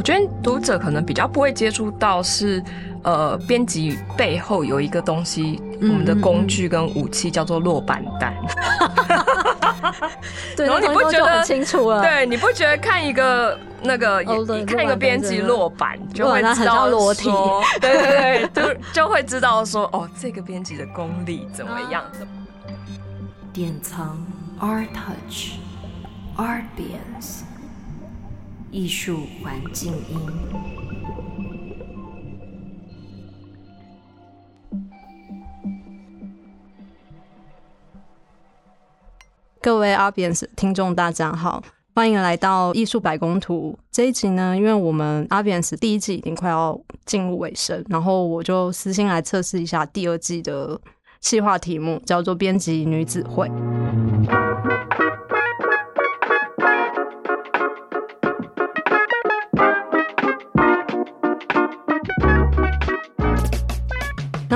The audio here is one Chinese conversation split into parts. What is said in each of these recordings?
我觉得读者可能比较不会接触到是，呃，编辑背后有一个东西，我们的工具跟武器叫做落板单。对，然后你不觉得很清楚了？对，你不觉得看一个那个看一个编辑落板就会知道裸体说，对对对，就就会知道说，哦，这个编辑的功力怎么样？典藏 Art Touch Art Bands 艺术环境音。各位阿扁斯听众，大家好，欢迎来到艺术百工图这一集呢。因为我们阿扁斯第一季已经快要进入尾声，然后我就私心来测试一下第二季的企划题目，叫做“编辑女子会”。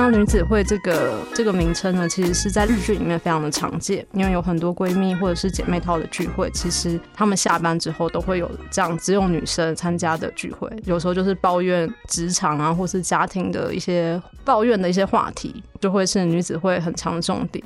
那女子会这个这个名称呢，其实是在日剧里面非常的常见，因为有很多闺蜜或者是姐妹套的聚会，其实她们下班之后都会有这样只有女生参加的聚会，有时候就是抱怨职场啊，或是家庭的一些抱怨的一些话题，就会是女子会很强的重点。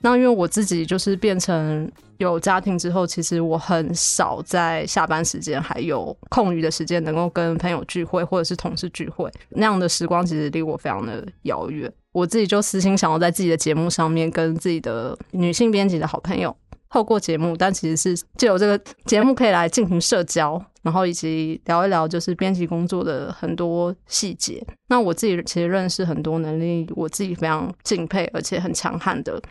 那因为我自己就是变成有家庭之后，其实我很少在下班时间还有空余的时间能够跟朋友聚会或者是同事聚会，那样的时光其实离我非常的遥远。我自己就私心想要在自己的节目上面跟自己的女性编辑的好朋友透过节目，但其实是借由这个节目可以来进行社交，然后以及聊一聊就是编辑工作的很多细节。那我自己其实认识很多能力，我自己非常敬佩而且很强悍的。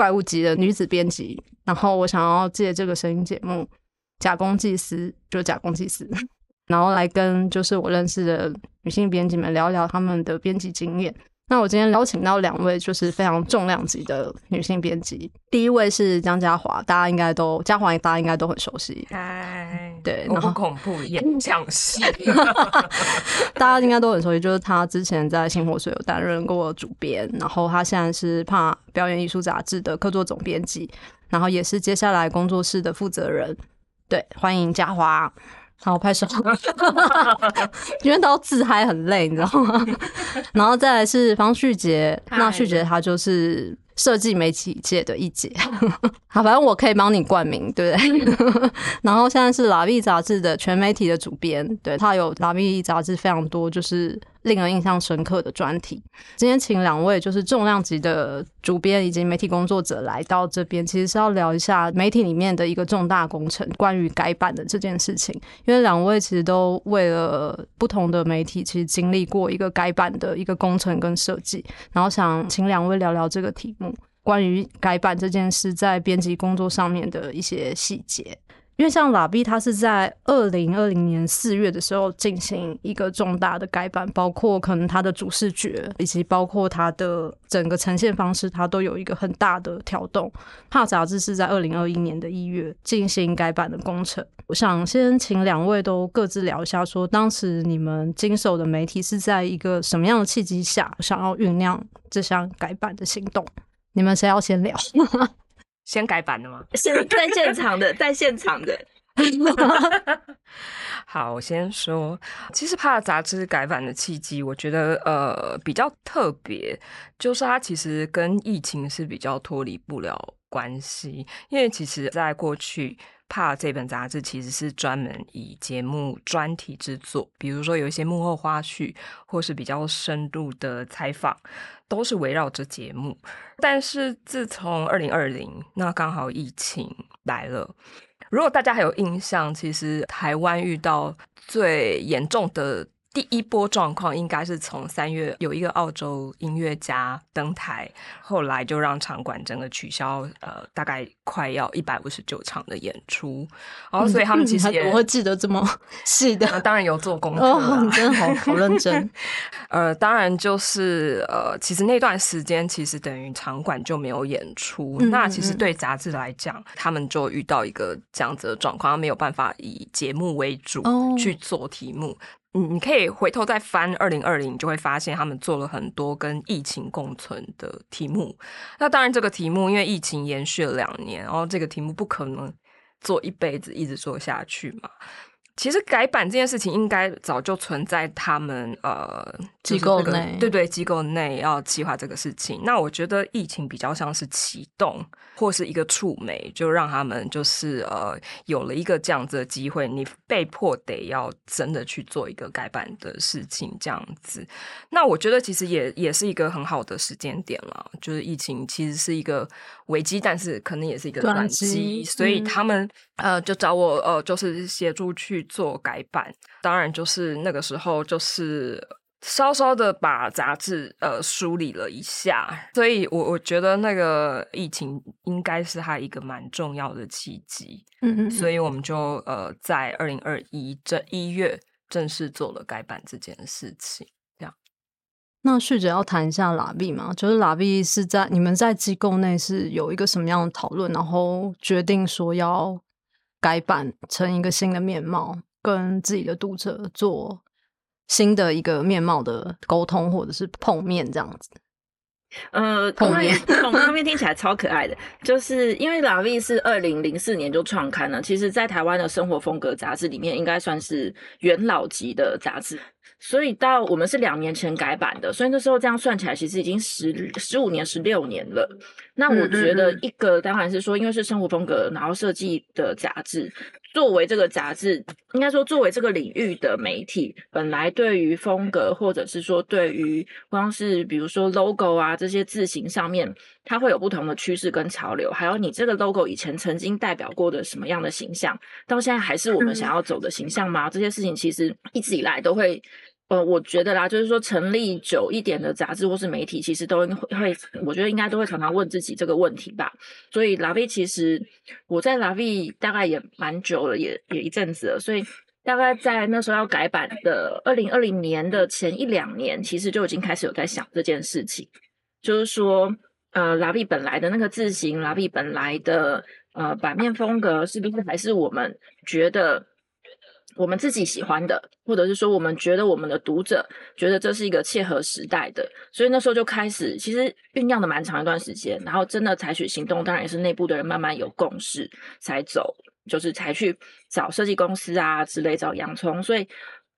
怪物级的女子编辑，然后我想要借这个声音节目“假公济私”，就假公济私，然后来跟就是我认识的女性编辑们聊聊他们的编辑经验。那我今天邀请到两位就是非常重量级的女性编辑，第一位是江嘉华，大家应该都嘉华大家应该都很熟悉，嗨，对，我然后不恐怖演 讲戏，大家应该都很熟悉，就是他之前在《星火水》有担任过主编，然后他现在是《怕表演艺术杂志》的客座总编辑，然后也是接下来工作室的负责人。对，欢迎嘉华。好，拍手，因为都自嗨很累，你知道吗？然后再来是方旭杰，那旭杰他就是设计媒体界的一姐。好，反正我可以帮你冠名，对不对？然后现在是《拉 V》杂志的全媒体的主编，对他有《拉 V》杂志非常多，就是令人印象深刻的专题。今天请两位就是重量级的主编以及媒体工作者来到这边，其实是要聊一下媒体里面的一个重大工程，关于改版的这件事情。因为两位其实都为了不同的媒体，其实经历过一个改版的一个工程跟设计，然后想请两位聊聊这个题目。关于改版这件事，在编辑工作上面的一些细节，因为像拉 B，它是在二零二零年四月的时候进行一个重大的改版，包括可能它的主视觉，以及包括它的整个呈现方式，它都有一个很大的调动。帕杂志是在二零二一年的一月进行改版的工程。我想先请两位都各自聊一下，说当时你们经手的媒体是在一个什么样的契机下，想要酝酿这项改版的行动？你们谁要先聊？先改版的吗？现在现场的，在现场的，好，我先说，其实怕杂志改版的契机，我觉得呃比较特别，就是它其实跟疫情是比较脱离不了关系，因为其实在过去。怕这本杂志其实是专门以节目专题制作，比如说有一些幕后花絮，或是比较深度的采访，都是围绕着节目。但是自从二零二零，那刚好疫情来了。如果大家还有印象，其实台湾遇到最严重的第一波状况，应该是从三月有一个澳洲音乐家登台，后来就让场馆整个取消，呃，大概快要一百五十九场的演出。然后，所以他们其实也我会记得这么细的，当然有做功课、哦，你真的好好认真。呃，当然就是呃，其实那段时间其实等于场馆就没有演出。嗯那其实对杂志来讲，他们就遇到一个这样子的状况，没有办法以节目为主哦去做题目。你你可以回头再翻二零二零，你就会发现他们做了很多跟疫情共存的题目。那当然，这个题目因为疫情延续了两年，然后这个题目不可能做一辈子一直做下去嘛。其实改版这件事情应该早就存在他们呃机构内，对对，机构内要计划这个事情。那我觉得疫情比较像是启动或是一个触媒，就让他们就是呃有了一个这样子的机会，你被迫得要真的去做一个改版的事情，这样子。那我觉得其实也也是一个很好的时间点了，就是疫情其实是一个危机，但是可能也是一个转机，所以他们呃就找我呃就是协助去做改版，当然就是那个时候就是稍稍的把杂志呃梳理了一下，所以我我觉得那个疫情应该是它一个蛮重要的契机，嗯嗯，所以我们就呃在二零二一这一月正式做了改版这件事情。那旭姐要谈一下拉币吗？就是拉币是在你们在机构内是有一个什么样的讨论，然后决定说要改版成一个新的面貌，跟自己的读者做新的一个面貌的沟通，或者是碰面这样子。呃，碰面，碰面 听起来超可爱的，就是因为拉 V 是二零零四年就创刊了，其实在台湾的生活风格杂志里面，应该算是元老级的杂志。所以到我们是两年前改版的，所以那时候这样算起来，其实已经十十五年、十六年了。那我觉得一个当然是说，因为是生活风格，然后设计的杂志，作为这个杂志，应该说作为这个领域的媒体，本来对于风格，或者是说对于光是比如说 logo 啊这些字形上面，它会有不同的趋势跟潮流，还有你这个 logo 以前曾经代表过的什么样的形象，到现在还是我们想要走的形象吗？这些事情其实一直以来都会。呃，我觉得啦，就是说成立久一点的杂志或是媒体，其实都应会会，我觉得应该都会常常问自己这个问题吧。所以拉 V 其实我在拉 V 大概也蛮久了，也也一阵子了。所以大概在那时候要改版的二零二零年的前一两年，其实就已经开始有在想这件事情，就是说，呃，拉 V 本来的那个字形，拉 V 本来的呃版面风格，是不是还是我们觉得？我们自己喜欢的，或者是说我们觉得我们的读者觉得这是一个切合时代的，所以那时候就开始，其实酝酿的蛮长一段时间，然后真的采取行动，当然也是内部的人慢慢有共识才走，就是才去找设计公司啊之类找洋葱，所以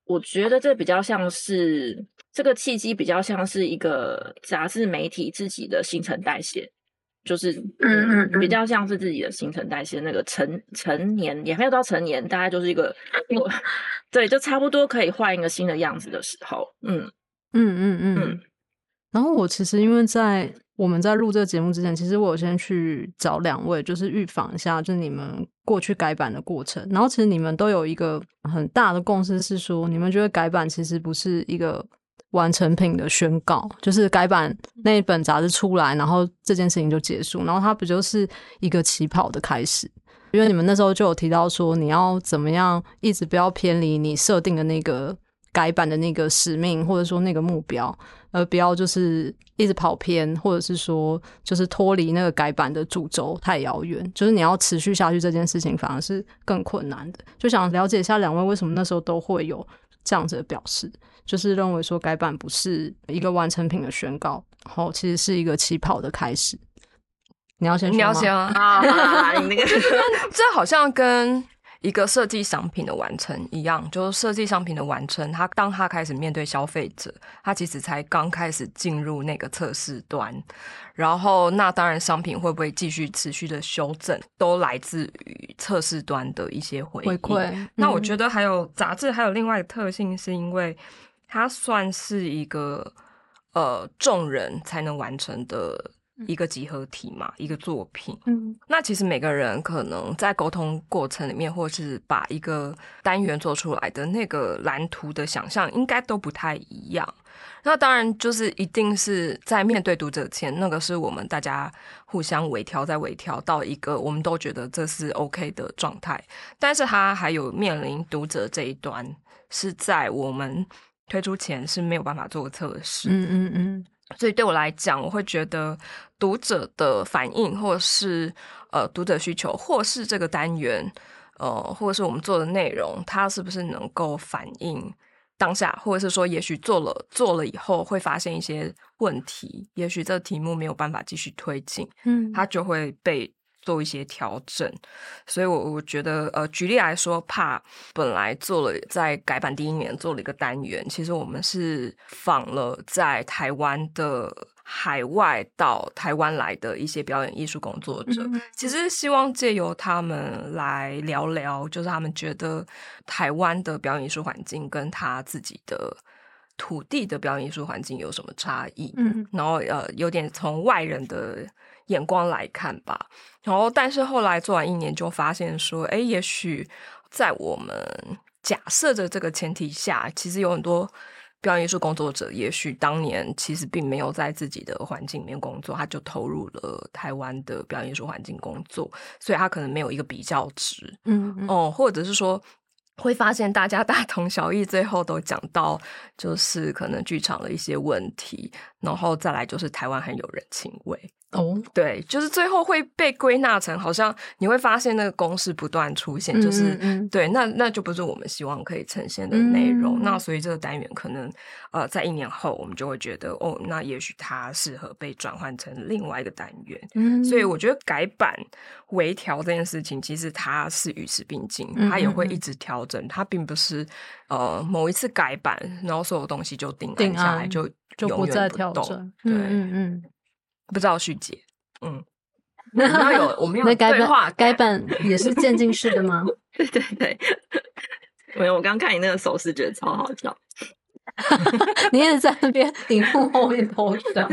我觉得这比较像是这个契机，比较像是一个杂志媒体自己的新陈代谢。就是嗯嗯，比较像是自己的新陈代谢，那个成成年也没有到成年，大概就是一个，对，就差不多可以换一个新的样子的时候，嗯嗯嗯嗯。然后我其实因为在我们在录这个节目之前，其实我先去找两位，就是预防一下，就是你们过去改版的过程。然后其实你们都有一个很大的共识，是说你们觉得改版其实不是一个。完成品的宣告，就是改版那一本杂志出来，然后这件事情就结束，然后它不就是一个起跑的开始？因为你们那时候就有提到说，你要怎么样一直不要偏离你设定的那个改版的那个使命，或者说那个目标，而不要就是一直跑偏，或者是说就是脱离那个改版的主轴太遥远，就是你要持续下去这件事情反而是更困难的。就想了解一下两位为什么那时候都会有这样子的表示。就是认为说改版不是一个完成品的宣告，然后其实是一个起跑的开始。你要先，你要先 啊！你那个，这好像跟一个设计商品的完成一样，就是设计商品的完成，它当它开始面对消费者，它其实才刚开始进入那个测试端。然后，那当然商品会不会继续持续的修正，都来自于测试端的一些回馈。那我觉得还有杂志还有另外一个特性，是因为。它算是一个呃众人才能完成的一个集合体嘛，一个作品。嗯，那其实每个人可能在沟通过程里面，或是把一个单元做出来的那个蓝图的想象，应该都不太一样。那当然就是一定是在面对读者前，那个是我们大家互相微调，再微调到一个我们都觉得这是 OK 的状态。但是它还有面临读者这一端，是在我们。推出前是没有办法做测试，嗯嗯嗯，所以对我来讲，我会觉得读者的反应，或是呃读者需求，或是这个单元，呃，或者是我们做的内容，它是不是能够反映当下，或者是说，也许做了做了以后会发现一些问题，也许这个题目没有办法继续推进，嗯，它就会被做一些调整。所以我我觉得，呃，举例来说，怕本来做了在改版第一年做了一个单元，其实我们是访了在台湾的。海外到台湾来的一些表演艺术工作者，其实希望借由他们来聊聊，就是他们觉得台湾的表演艺术环境跟他自己的土地的表演艺术环境有什么差异。嗯，然后呃，有点从外人的眼光来看吧。然后，但是后来做完一年，就发现说，哎，也许在我们假设的这个前提下，其实有很多。表演艺术工作者也许当年其实并没有在自己的环境里面工作，他就投入了台湾的表演艺术环境工作，所以他可能没有一个比较值，嗯哦，或者是说会发现大家大同小异，最后都讲到就是可能剧场的一些问题，然后再来就是台湾很有人情味。哦，对，就是最后会被归纳成，好像你会发现那个公式不断出现，就是对，那那就不是我们希望可以呈现的内容。那所以这个单元可能呃，在一年后，我们就会觉得，哦，那也许它适合被转换成另外一个单元。嗯，所以我觉得改版微调这件事情，其实它是与时并进，它也会一直调整，它并不是呃某一次改版，然后所有东西就定定下来就就不再调整。对，嗯嗯。不知道续集，嗯，那有我们有改版，改版也是渐进式的吗？对对对，没有，我刚看你那个手势，觉得超好笑。你也在那边屏幕后面偷笑。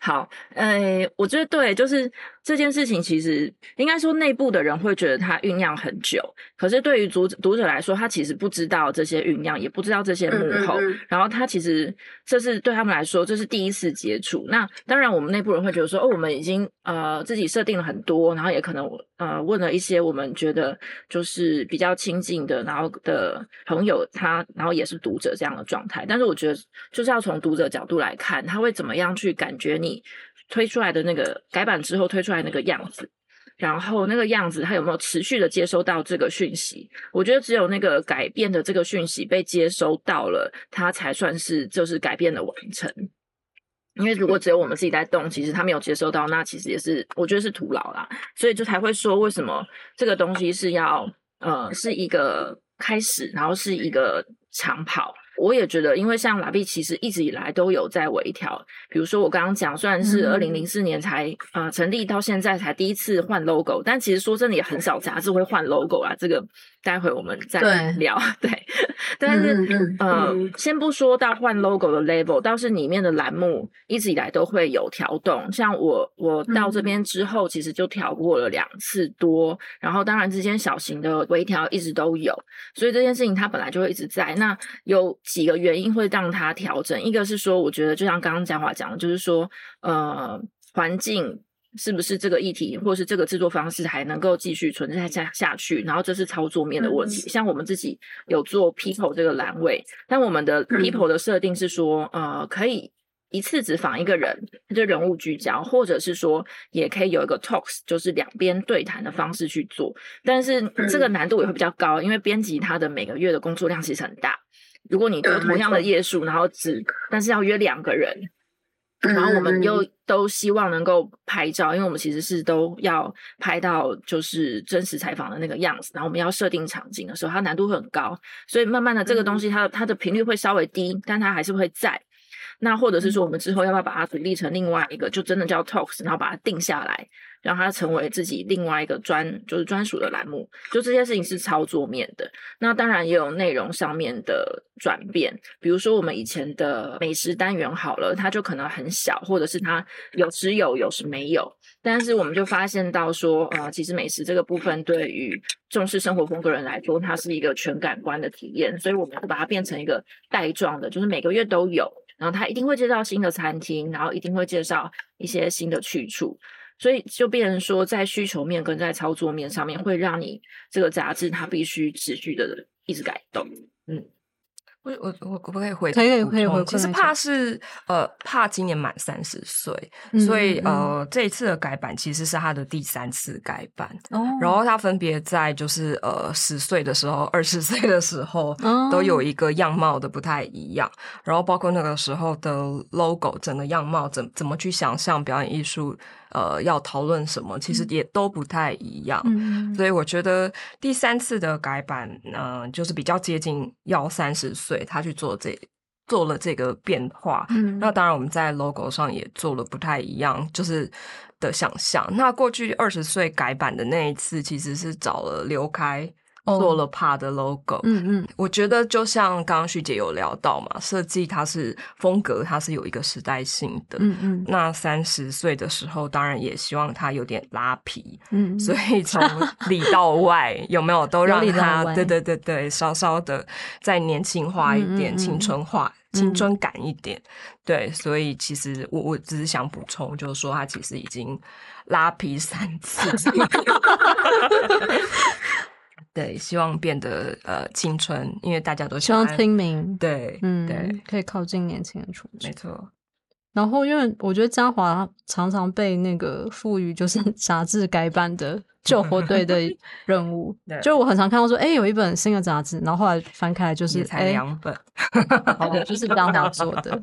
好，呃，我觉得对，就是这件事情，其实应该说内部的人会觉得它酝酿很久，可是对于读读者来说，他其实不知道这些酝酿，也不知道这些幕后，然后他其实这是对他们来说，这是第一次接触。那当然，我们内部人会觉得说，哦，我们已经呃自己设定了很多，然后也可能呃问了一些我们觉得就是比较亲近的，然后的朋友，他然后也是读者这样的状态。但是我觉得就是要从读者角度来看，他会怎么样去感觉你。推出来的那个改版之后推出来那个样子，然后那个样子它有没有持续的接收到这个讯息？我觉得只有那个改变的这个讯息被接收到了，它才算是就是改变的完成。因为如果只有我们自己在动，其实他没有接收到，那其实也是我觉得是徒劳啦。所以就才会说，为什么这个东西是要呃是一个开始，然后是一个长跑。我也觉得，因为像拉比其实一直以来都有在微调。比如说我刚刚讲，虽然是二零零四年才呃成立，到现在才第一次换 logo，但其实说真的也很少杂志会换 logo 啊。这个待会我们再聊。对，但是呃，先不说到换 logo 的 level，倒是里面的栏目一直以来都会有调动。像我我到这边之后，其实就调过了两次多，然后当然之间小型的微调一直都有，所以这件事情它本来就会一直在。那有。几个原因会让它调整，一个是说，我觉得就像刚刚嘉华讲的，就是说，呃，环境是不是这个议题，或是这个制作方式还能够继续存在下下去？然后这是操作面的问题。像我们自己有做 people 这个栏位，但我们的 people 的设定是说，呃，可以一次只访一个人，他就人物聚焦，或者是说也可以有一个 talks，就是两边对谈的方式去做。但是这个难度也会比较高，因为编辑他的每个月的工作量其实很大。如果你做同样的页数，然后只但是要约两个人，然后我们又都希望能够拍照，因为我们其实是都要拍到就是真实采访的那个样子，然后我们要设定场景的时候，它难度会很高，所以慢慢的这个东西它它的频率会稍微低，但它还是会在。那或者是说，我们之后要不要把它独立成另外一个，就真的叫 Talks，然后把它定下来。让它成为自己另外一个专，就是专属的栏目。就这些事情是操作面的，那当然也有内容上面的转变。比如说我们以前的美食单元好了，它就可能很小，或者是它有时有，有时没有。但是我们就发现到说，呃，其实美食这个部分对于重视生活风格人来说，它是一个全感官的体验。所以我们会把它变成一个带状的，就是每个月都有，然后它一定会介绍新的餐厅，然后一定会介绍一些新的去处。所以就变成说，在需求面跟在操作面上面，会让你这个杂志它必须持续的一直改动。嗯，我我我可不可以回？可以可以回。其实怕是呃怕今年满三十岁，所以呃这一次的改版其实是他的第三次改版。哦，然后他分别在就是呃十岁的时候、二十岁的时候都有一个样貌的不太一样，然后包括那个时候的 logo 整个样貌怎怎么去想象表演艺术。呃，要讨论什么，其实也都不太一样，所以我觉得第三次的改版，嗯，就是比较接近要三十岁，他去做这做了这个变化。嗯，那当然我们在 logo 上也做了不太一样，就是的想象。那过去二十岁改版的那一次，其实是找了刘开。做了帕的 logo，嗯嗯，我觉得就像刚刚徐姐有聊到嘛，设计它是风格，它是有一个时代性的，嗯嗯。那三十岁的时候，当然也希望它有点拉皮，嗯，所以从里到外有没有都 让它，对对对对，稍稍的再年轻化一点，青春化、青春感一点，对。所以其实我我只是想补充，就是说它其实已经拉皮三次。对，希望变得呃青春，因为大家都希望听明。对，嗯，对，可以靠近年轻人出没错。然后，因为我觉得嘉华常常被那个赋予就是 杂志改版的 救火队的任务，就我很常看到说，哎，有一本新的杂志，然后后来翻开来就是才两本，好，就是这样做的。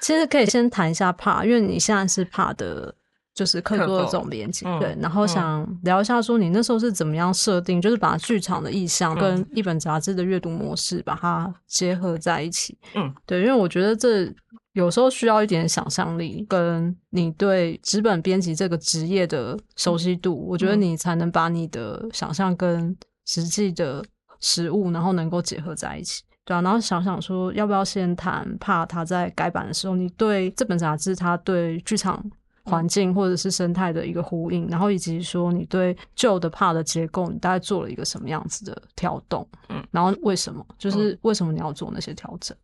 其实可以先谈一下怕，因为你现在是怕的。就是客座的总编辑，对，然后想聊一下说你那时候是怎么样设定，就是把剧场的意向跟一本杂志的阅读模式把它结合在一起。嗯，对，因为我觉得这有时候需要一点想象力，跟你对纸本编辑这个职业的熟悉度，我觉得你才能把你的想象跟实际的实物，然后能够结合在一起。对啊，然后想想说要不要先谈，怕他在改版的时候，你对这本杂志，他对剧场。环境或者是生态的一个呼应，然后以及说你对旧的怕的结构，你大概做了一个什么样子的调动？嗯，然后为什么？就是为什么你要做那些调整？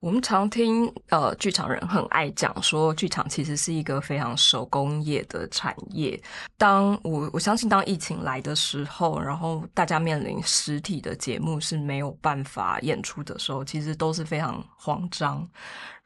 我们常听呃，剧场人很爱讲说，剧场其实是一个非常手工业的产业。当我我相信，当疫情来的时候，然后大家面临实体的节目是没有办法演出的时候，其实都是非常慌张。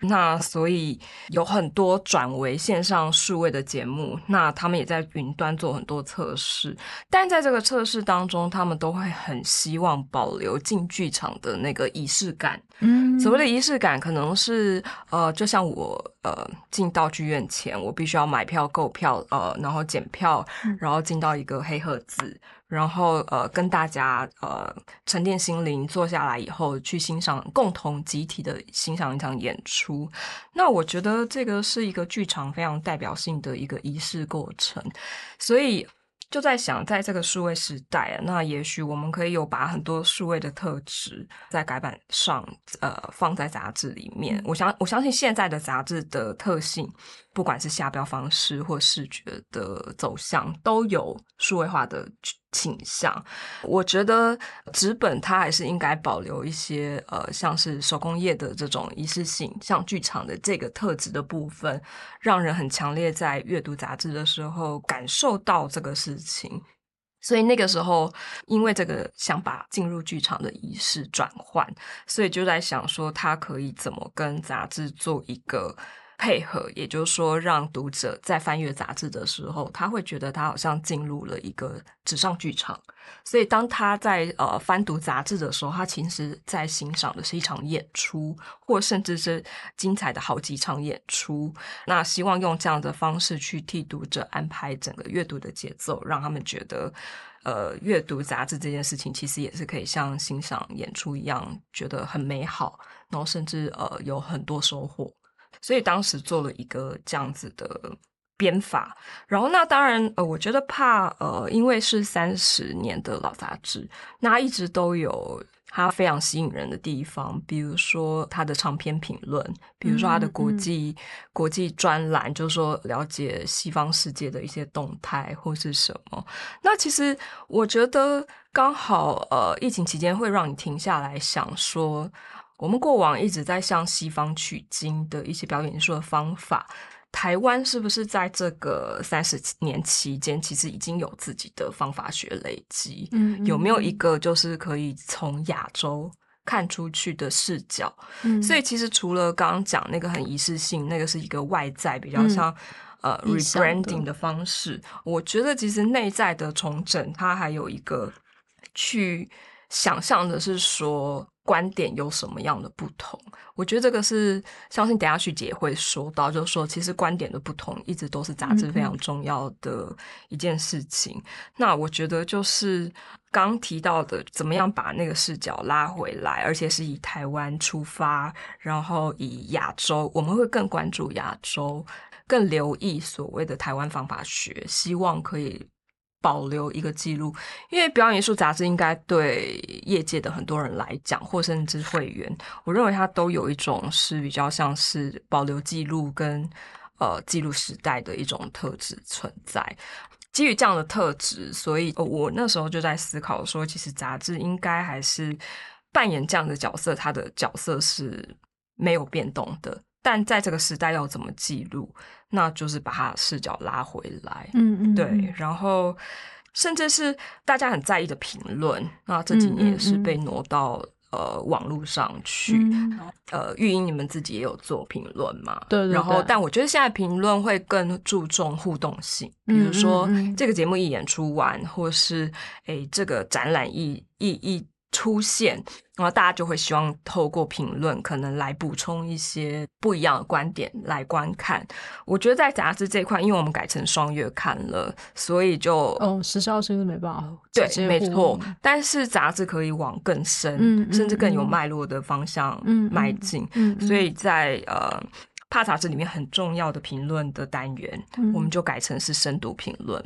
那所以有很多转为线上数位的节目，那他们也在云端做很多测试，但在这个测试当中，他们都会很希望保留进剧场的那个仪式感。嗯，所谓的仪式感，可能是呃，就像我呃进到剧院前，我必须要买票购票，呃，然后检票，然后进到一个黑盒子。然后呃，跟大家呃沉淀心灵，坐下来以后去欣赏，共同集体的欣赏一场演出。那我觉得这个是一个剧场非常代表性的一个仪式过程，所以。就在想，在这个数位时代，那也许我们可以有把很多数位的特质在改版上，呃，放在杂志里面。我相我相信现在的杂志的特性，不管是下标方式或视觉的走向，都有数位化的。倾向，我觉得纸本它还是应该保留一些呃，像是手工业的这种仪式性，像剧场的这个特质的部分，让人很强烈在阅读杂志的时候感受到这个事情。所以那个时候，因为这个想把进入剧场的仪式转换，所以就在想说，它可以怎么跟杂志做一个。配合，也就是说，让读者在翻阅杂志的时候，他会觉得他好像进入了一个纸上剧场。所以，当他在呃翻读杂志的时候，他其实在欣赏的是一场演出，或甚至是精彩的好几场演出。那希望用这样的方式去替读者安排整个阅读的节奏，让他们觉得，呃，阅读杂志这件事情其实也是可以像欣赏演出一样，觉得很美好，然后甚至呃有很多收获。所以当时做了一个这样子的编法，然后那当然呃，我觉得怕呃，因为是三十年的老杂志，那一直都有它非常吸引人的地方，比如说它的长篇评论，比如说它的国际国际专栏，就是说了解西方世界的一些动态或是什么。那其实我觉得刚好呃，疫情期间会让你停下来想说。我们过往一直在向西方取经的一些表演艺术的方法，台湾是不是在这个三十年期间，其实已经有自己的方法学累积？嗯，有没有一个就是可以从亚洲看出去的视角。嗯所以其实除了刚刚讲那个很仪式性，那个是一个外在比较像、呃 rebranding 的方式，我觉得其实内在的重整，它还有一个去想象的是说观点有什么样的不同。我觉得这个是相信等下旭姐会说到，就是说其实观点的不同一直都是杂志非常重要的一件事情。那我觉得就是刚提到的，怎么样把那个视角拉回来，而且是以台湾出发，然后以亚洲，我们会更关注亚洲，更留意所谓的台湾方法学，希望可以。保留一个记录，因为表演艺术杂志应该对业界的很多人来讲，或甚至会员，我认为它都有一种是比较像是保留记录跟呃记录时代的一种特质存在。基于这样的特质，所以、我那时候就在思考说，其实杂志应该还是扮演这样的角色，它的角色是没有变动的。但在这个时代要怎么记录，那就是把他的视角拉回来。嗯嗯，对，然后甚至是大家很在意的评论，那这几年也是被挪到、呃网络上去。嗯呃，玉英你们自己也有做评论嘛？对对然后，但我觉得现在评论会更注重互动性，比如嗯说、这个节目一演出完，或是诶这个展览一一一出现，然后大家就会希望透过评论可能来补充一些不一样的观点来观看。我觉得在杂志这一块，因为我们改成双月刊了，所以就哦，时效是不是没办法对没错。但是杂志可以往更深，嗯嗯甚至更有嗯脉络的方向嗯嗯迈进。嗯，嗯所以在呃。帕杂志里面很重要的评论的单元，嗯我们就改成是深度评论。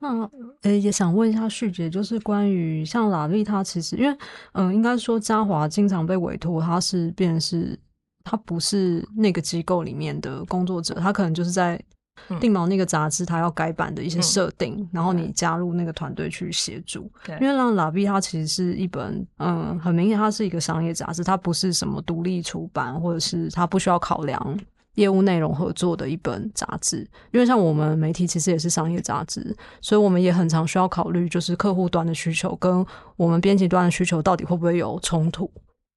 那呃，也想问一下旭姐，就是关于像拉力，她其实因为嗯、呃应该说嘉华经常被委托，他是变成是他不是那个机构里面的工作者，他可能就是在嗯。定毛那个杂志他要改版的一些嗯。设定，然后你加入那个团队去协助。对。因为让拉比它其实是一本，嗯，很明显它是一个商业杂志，它不是什么独立出版，或者是它不需要考量业务内容合作的一本杂志。因为像我们媒体其实也是商业杂志，所以我们也很常需要考虑，就是客户端的需求跟我们编辑端的需求到底会不会有冲突。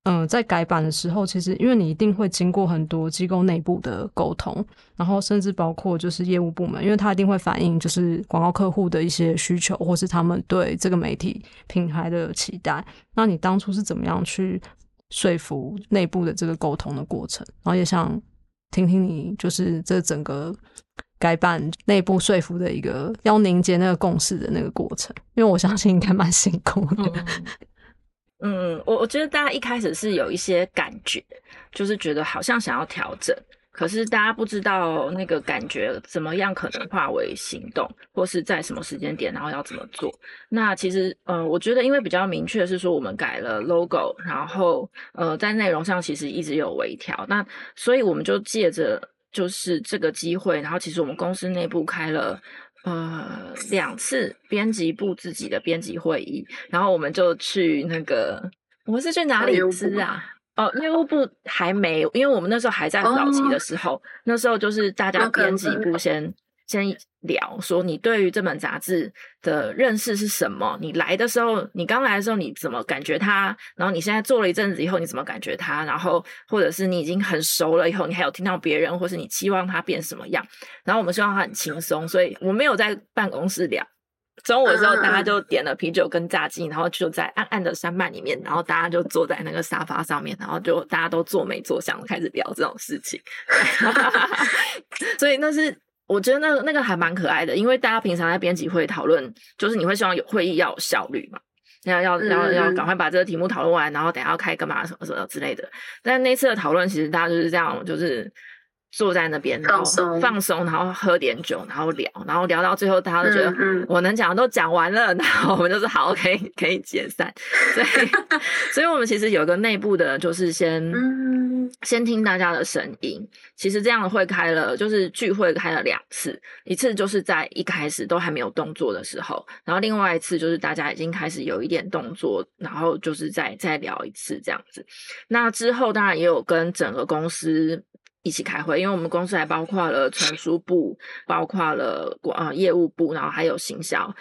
嗯，在改版的时候，其实因为你一定会经过很多机构内部的沟通，然后甚至包括就是业务部门，因为它一定会反映就是广告客户的一些需求，或是他们对这个媒体品牌的期待。那你当初是怎么样去说服内部的这个沟通的过程？然后也想听听你就是这整个改版内部说服的一个要凝结那个共识的那个过程，因为我相信应该蛮辛苦的。嗯，我我觉得大家一开始是有一些感觉，就是觉得好像想要调整，可是大家不知道那个感觉怎么样可能化为行动，或是在什么时间点，然后要怎么做。那其实，呃、我觉得因为比较明确是说我们改了 logo，然后呃，在内容上其实一直有微调，那所以我们就借着就是这个机会，然后其实我们公司内部开了。呃，两次编辑部自己的编辑会议，然后我们就去那个，我们是去哪里吃啊？哦，业务部还没，因为我们那时候还在早期的时候，那时候就是大家编辑部先先聊说你对于这本杂志的认识是什么？你来的时候，你刚来的时候你怎么感觉它？然后你现在做了一阵子以后，你怎么感觉它？然后或者是你已经很熟了以后，你还有听到别人，或是你期望它变什么样？然后我们希望它很轻松，所以我没有在办公室聊。中午的时候，大家就点了啤酒跟炸鸡，然后就在暗暗的山脉里面，然后大家就坐在那个沙发上面，然后就大家都坐没坐相，开始聊这种事情。所以那是我觉得那个那个还蛮可爱的，因为大家平常在编辑会讨论，就是你会希望有会议要有效率嘛，要要要嗯要赶快把这个题目讨论完，然后等下要开干嘛什么什么之类的。但那次的讨论，其实大家就是这样，就是坐在那边，放松放松，然后喝点酒，然后聊，然后聊到最后，大家都觉得嗯嗯我能讲的都讲完了，然后我们就是好，可以可以解散。所以，所以我们其实有个内部的，就是先嗯先听大家的声音。其实这样的会开了，就是聚会开了两次，一次就是在一开始都还没有动作的时候，然后另外一次就是大家已经开始有一点动作，然后就是再再聊一次这样子。那之后当然也有跟整个公司。一起开会，因为我们公司还包括了传输部，包括了广呃业务部，然后还有行销。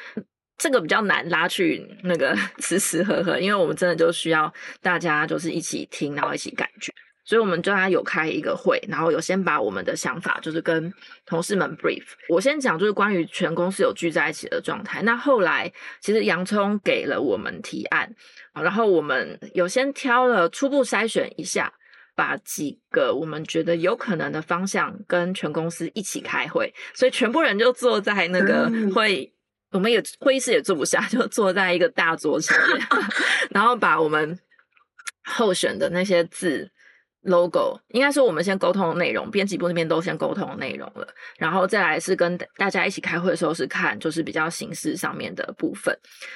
这个比较难拉去那个 吃吃喝喝，因为我们真的就需要大家就是一起听，然后一起感觉。所以我们就他有开一个会，然后有先把我们的想法就是跟同事们 brief。我先讲就是关于全公司有聚在一起的状态。那后来其实洋葱给了我们提案，然后我们有先挑了初步筛选一下，把几个我们觉得有可能的方向跟全公司一起开会。所以全部人就坐在那个会，我们也会议室也坐不下，就坐在一个大桌上面，然后把我们候选的那些字。Logo 应该是我们先沟通的内容，编辑部那边都先沟通的内容了，然后再来是跟大家一起开会的时候是看就是比较形式上面的部分，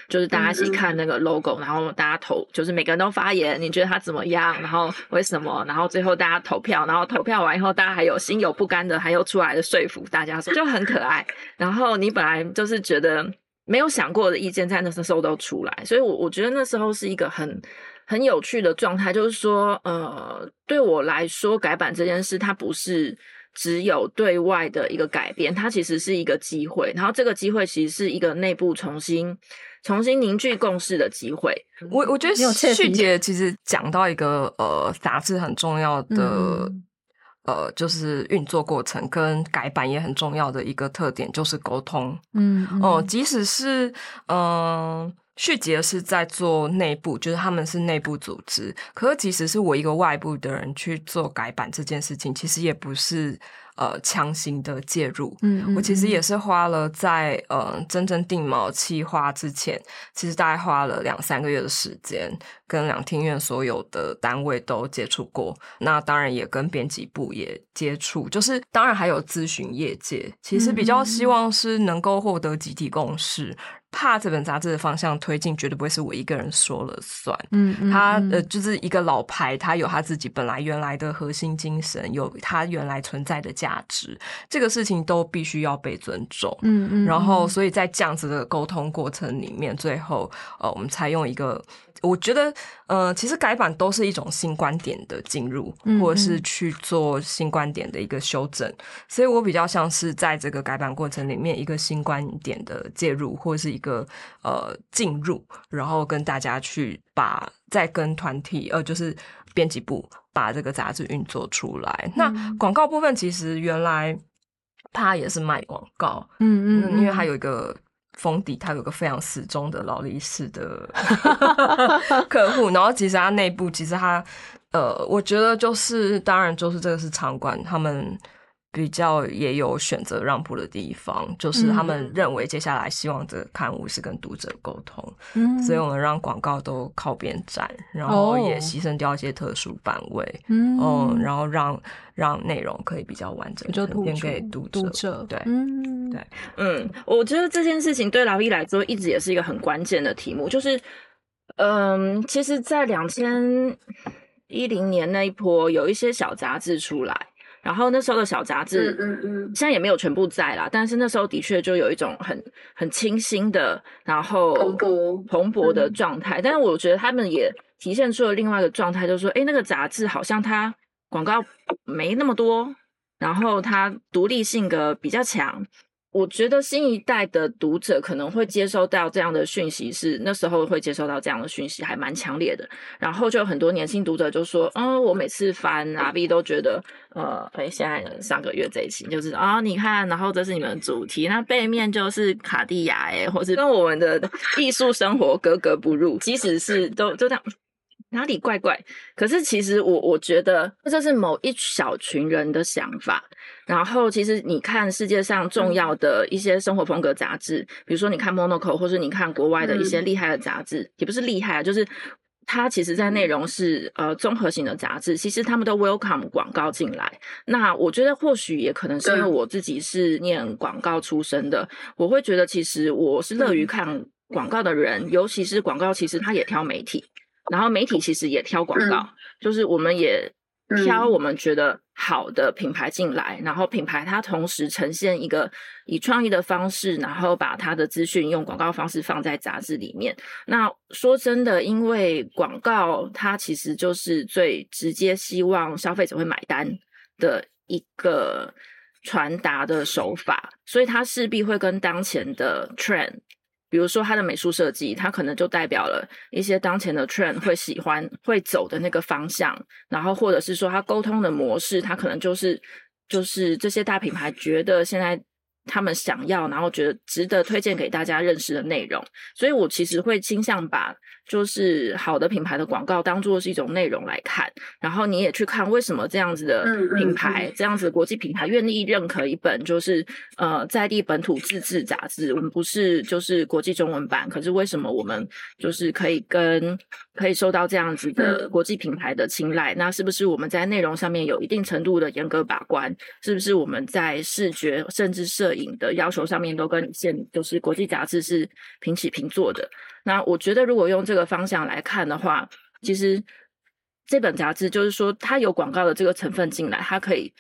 就是大家一起看那个 logo，然后大家投，就是每个人都发言，你觉得它怎么样？然后为什么？然后最后大家投票，然后投票完以后，大家还有心有不甘的，还有出来的说服大家说就很可爱。然后你本来就是觉得没有想过的意见在那时候都出来，所以我我觉得那时候是一个很。很有趣的状态，就是说，呃，对我来说，改版这件事，它不是只有对外的一个改变，它其实是一个机会。然后，这个机会其实是一个内部重新、重新凝聚共识的机会。我我觉得旭姐其实讲到一个呃，杂志很重要的呃，就是运作过程跟改版也很重要的一个特点，就是沟通。嗯，哦，即使是嗯。续杰是在做内部，就是他们是内部组织。可是，即使是我一个外部的人去做改版这件事情，其实也不是呃强行的介入。嗯，我其实也是花了在呃真正定锚企划之前，其实大概花了两三个月的时间，跟两厅院所有的单位都接触过。那当然也跟编辑部也接触，就是当然还有咨询业界。其实比较希望是能够获得集体共识。怕这本杂志的方向推进，绝对不会是我一个人说了算。嗯，他呃，就是一个老牌，他有他自己本来原来的核心精神，有他原来存在的价值，这个事情都必须要被尊重。嗯嗯，然后，所以在这样子的沟通过程里面，最后呃，我们采用一个。我觉得，呃，其实改版都是一种新观点的进入，或者是去做新观点的一个修正，所以我比较像是在这个改版过程里面一个新观点的介入，或者是一个呃进入，然后跟大家去把再跟团体，呃，就是编辑部把这个杂志运作出来。那广告部分其实原来他也是卖广告，嗯嗯，因为他有一个。封底，他有个非常死忠的劳力士的 客户，然后其实他内部其实他，呃，我觉得就是当然就是这个是场馆他们。比较也有选择让步的地方，就是他们认为接下来希望这个刊物是跟读者沟通，嗯，所以我们让广告都靠边站，然后也牺牲掉一些特殊版位，嗯，然后让让内容可以比较完整，就推荐给读者，对，嗯，对，嗯，我觉得这件事情对劳伊来说一直也是一个很关键的题目，就是，嗯，其实，在两千一零年那一波，有一些小杂志出来。然后那时候的小杂志，嗯嗯，现在也没有全部在啦，但是那时候的确就有一种很很清新的，然后蓬勃蓬勃的状态。但是我觉得他们也体现出了另外一个状态，就是说，哎，那个杂志好像它广告没那么多，然后它独立性格比较强。我觉得新一代的读者可能会接收到这样的讯息，是那时候会接收到这样的讯息，还蛮强烈的。然后就有很多年轻读者就说：“嗯，我每次翻阿 B 都觉得，呃，哎，现在上个月这一期就是啊，你看，然后这是你们主题，那背面就是卡地亚，哎，或是跟我们的 艺术生活格格不入，即使是都就这样。”哪里怪怪？可是其实我我觉得这是某一小群人的想法。然后其实你看世界上重要的一些生活风格杂志，比如说你看 Monaco，或是你看国外的一些厉害的杂志，也不是厉害啊，就是它其实在内容是呃综合型的杂志，其实他们都 welcome 广告进来。那我觉得或许也可能是因为我自己是念广告出身的，我会觉得其实我是乐于看广告的人，尤其是广告，其实他也挑媒体。然后媒体其实也挑广告，就是我们也挑我们觉得好的品牌进来，然后品牌它同时呈现一个以创意的方式，然后把它的资讯用广告方式放在杂志里面。那说真的，因为广告它其实就是最直接希望消费者会买单的一个传达的手法，所以它势必会跟当前的 trend。比如说他的美术设计，它可能就代表了一些当前的 trend 会喜欢会走的那个方向，然后或者是说他沟通的模式，它可能就是就是这些大品牌觉得现在。他们想要，然后觉得值得推荐给大家认识的内容，所以我其实会倾向把就是好的品牌的广告当做是一种内容来看，然后你也去看为什么这样子的品牌，这样子的国际品牌愿意认可一本就是呃在地本土自制杂志，我们不是就是国际中文版，可是为什么我们就是可以跟可以受到这样子的国际品牌的青睐？那是不是我们在内容上面有一定程度的严格把关？是不是我们在视觉甚至摄影的要求上面都跟现就是国际杂志是平起平坐的。那我觉得，如果用这个方向来看的话，其实这本杂志就是说，它有广告的这个成分进来，它可以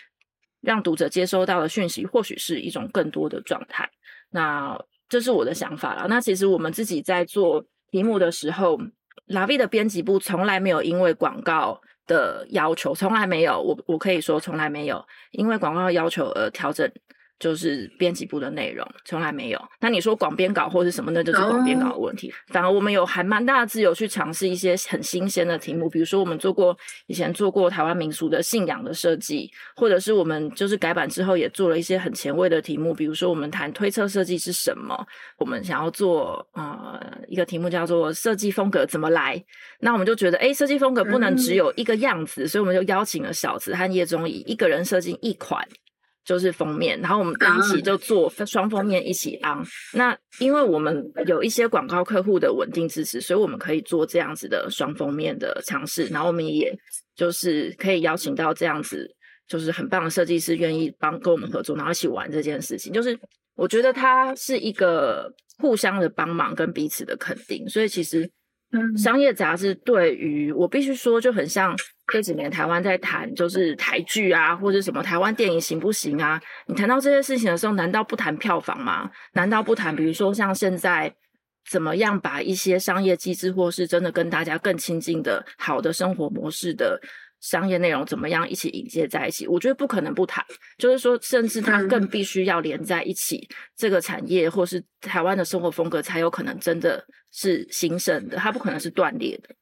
让读者接收到的讯息，或许是一种更多的状态。那这是我的想法了。那其实我们自己在做题目的时候，拉 V 的编辑部从来没有因为广告的要求，从来没有，我我可以说从来没有因为广告要求而调整。就是编辑部的内容从来没有。那你说广编稿或是什么，那就是广编稿的问题。反而我们有还蛮大的自由去尝试一些很新鲜的题目，比如说我们做过以前做过台湾民俗的信仰的设计，或者是我们就是改版之后也做了一些很前卫的题目，比如说我们谈推测设计是什么，我们想要做呃一个题目叫做设计风格怎么来。那我们就觉得，哎，设计风格不能只有一个样子，所以我们就邀请了小子和叶中以一个人设计一款。就是封面，然后我们一起就做双封面一起安。那因为我们有一些广告客户的稳定支持，所以我们可以做这样子的双封面的尝试。然后我们也就是可以邀请到这样子就是很棒的设计师愿意帮跟我们合作，然后一起玩这件事情。就是我觉得它是一个互相的帮忙跟彼此的肯定，所以其实。商业杂志对于我必须说就很像这几年台湾在谈就是台剧啊或者什么台湾电影行不行啊？你谈到这些事情的时候，难道不谈票房吗？难道不谈比如说像现在怎么样把一些商业机制或是真的跟大家更亲近的好的生活模式的？商业内容怎么样一起引接在一起？我觉得不可能不谈，就是说，甚至它更必须要连在一起。这个产业或是台湾的生活风格，才有可能真的是兴盛的，它不可能是断裂的。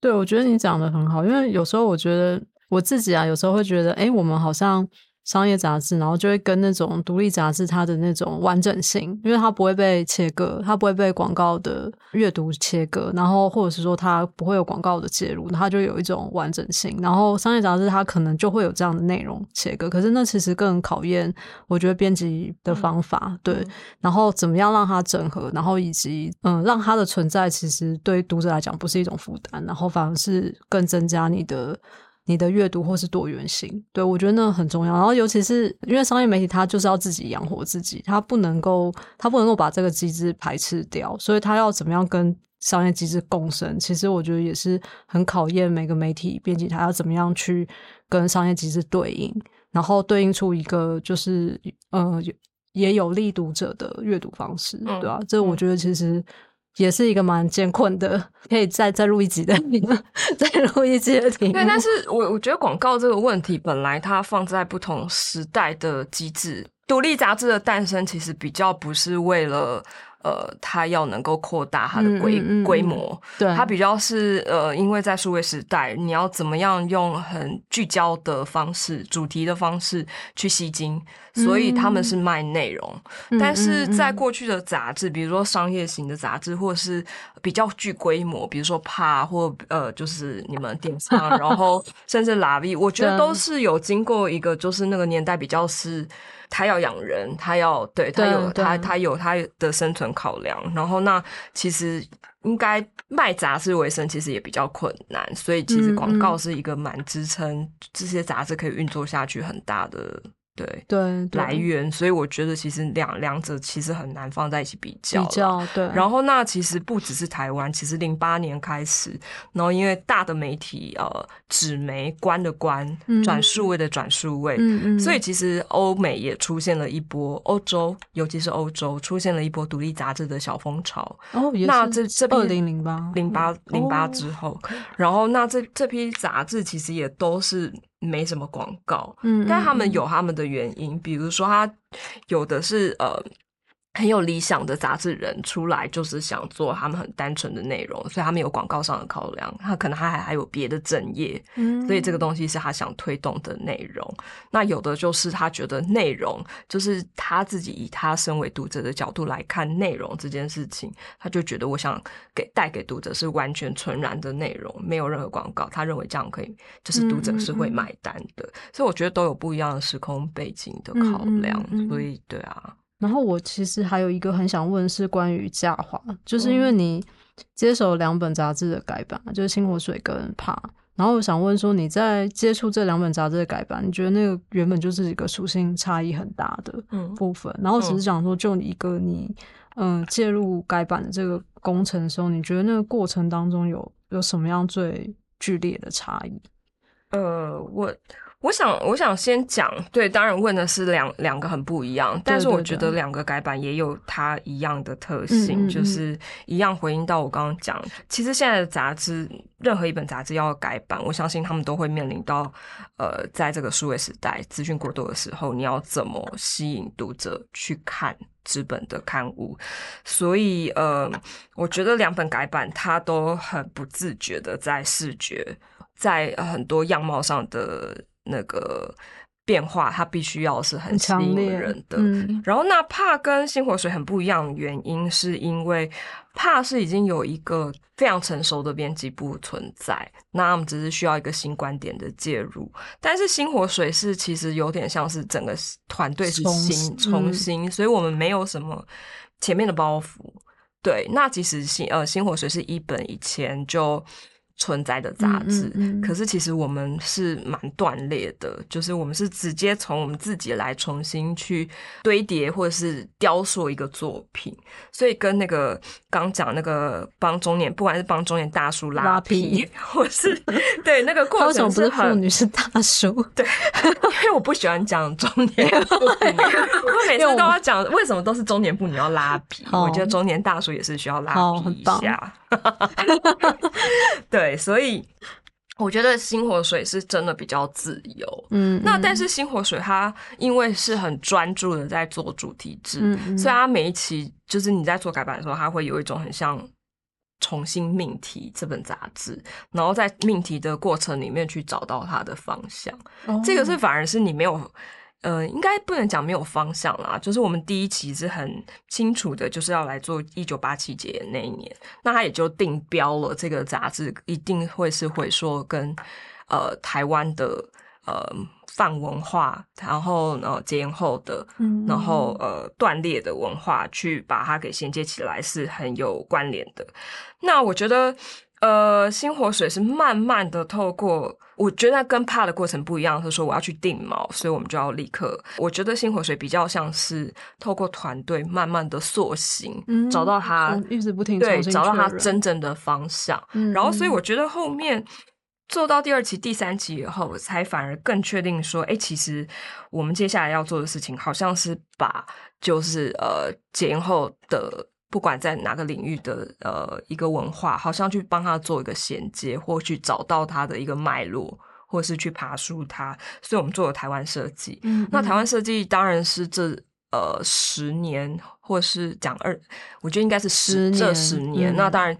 对，我觉得你讲的很好，因为有时候我觉得我自己啊，有时候会觉得，哎，我们好像。商业杂志，然后就会跟那种独立杂志它的那种完整性，因为它不会被切割，它不会被广告的阅读切割，然后或者是说它不会有广告的介入，它就有一种完整性。然后商业杂志它可能就会有这样的内容切割，可是那其实更考验我觉得编辑的方法，对，然后怎么样让它整合，然后以及嗯让它的存在其实对读者来讲不是一种负担，然后反而是更增加你的。你的阅读或是多元性，对我觉得那很重要。然后，尤其是因为商业媒体，它就是要自己养活自己，它不能够，它不能够把这个机制排斥掉，所以它要怎么样跟商业机制共生？其实我觉得也是很考验每个媒体编辑，他要怎么样去跟商业机制对应，然后对应出一个就是呃也有利读者的阅读方式，对吧？这我觉得其实。也是一个蛮艰困的，可以再再录一集的，再录一集的题。对，但是我我觉得广告这个问题，本来它放在不同时代的机制，独立杂志的诞生，其实比较不是为了。呃，它要能够扩大它的规规模，对它比较是呃，因为在数位时代，你要怎么样用很聚焦的方式、主题的方式去吸睛，所以他们是卖内容。但是在过去的杂志，比如说商业型的杂志，或是比较具规模，比如说帕或呃，就是你们电商，然后甚至拉 V，，我觉得都是有经过一个，就是那个年代比较是。他要养人，他要对他有他他有他的生存考量，然后那其实应该卖杂志为生，其实也比较困难，所以其实广告是一个蛮支撑这些杂志可以运作下去很大的。对对来源，所以我觉得其实两两者其实很难放在一起比较。比较对，然后那其实不只是台湾，其实零八年开始，然后因为大的媒体呃纸媒关的关，转数位的转数位，嗯嗯，所以其实欧美也出现了一波，欧洲尤其是欧洲出现了一波独立杂志的小风潮。哦，那这这二零零八零八零八之后，然后那这这批杂志其实也都是。没什么广告，嗯，但他们有他们的原因，比如说他有的是呃很有理想的杂志人出来，就是想做他们很单纯的内容，所以他们有广告上的考量，他可能他还还有别的正业，嗯所以这个东西是他想推动的内容。那有的就是他觉得内容就是他自己以他身为读者的角度来看内容这件事情，他就觉得我想给带给读者是完全纯然的内容，没有任何广告，他认为这样可以，就是读者是会买单的。所以我觉得都有不一样的时空背景的考量，所以对啊。然后我其实还有一个很想问是关于嘉华，就是因为嗯。你接手两本杂志的改版，就是《星火水》跟《怕》，然后我想问说你在接触这两本杂志的改版，你觉得那个原本就是一个属性差异很大的嗯部分，然后只是想说就一个你嗯介入改版的这个工程的时候，你觉得那个过程当中有有什么样最剧烈的差异？呃，我我想我想先讲，对，当然问的是两两个很不一样，但是我觉得两个改版也有它一样的特性，就是一样回应到我刚刚讲，其实现在的杂志，任何一本杂志要改版，我相信他们都会面临到，呃，在这个数位时代资讯过多的时候，你要怎么吸引读者去看。纸本的刊物，所以呃，我觉得两本改版它都很不自觉的在视觉，在呃很多样貌上的那个变化，它必须要是很很吸引人的。嗯然后那怕跟星火水很不一样的原因，是因为怕是已经有一个非常成熟的编辑部存在，那我们只是需要一个新观点的介入。但是星火水是其实有点像是整个团队是重新新重嗯新，所以我们没有什么前面的包袱。对，那即使星呃星火水是一本以前就存在的杂志，嗯嗯嗯可是其实我们是蛮断裂的，就是我们是直接从我们自己来重新去堆叠或者是雕塑一个作品，所以跟那个刚讲那个帮中年，不管是帮中年大叔拉拉皮，皮或是 对那个他过为什么不是妇女是大叔？对，因为我不喜欢讲中年妇女，我每次都要讲为什么都是中年妇女要拉皮，我觉得中年大叔也是需要拉皮一下。对，所以我觉得星火水是真的比较自由。嗯，嗯那但是星火水它因为是很专注的在做主题制，所以它每一期就是你在做改版的时候，它会有一种很像重新命题这本杂志，然后在命题的过程里面去找到它的方向。哦这个是反而是你没有。呃，应该不能讲没有方向啦，就是我们第一期是很清楚的，就是要来做一九八七节那一年，那他也就定标了这个杂志一定会是会说跟呃台湾的呃泛文化，然后呃解严后的，嗯然后呃断裂的文化去把它给衔接起来是很有关联的。那我觉得呃星火水是慢慢的透过。我觉得跟怕的过程不一样，是说我要去定锚，所以我们就要立刻。我觉得星火水比较像是透过团队慢慢的塑形，嗯找到它一直不停对，找到它真正的方向。嗯然后，所以嗯我觉得后面做到第二期、第三期以后，才反而更确定说，哎，其实我们接下来要做的事情，好像是把就是呃解严后的。不管在哪个领域的呃一个文化，好像去帮他做一个衔接，或去找到他的一个脉络，或是去爬梳它。所以我们做了台湾设计。嗯那台湾设计当然是这呃十年，或是讲二，我觉得应该是十十这十年。嗯那当然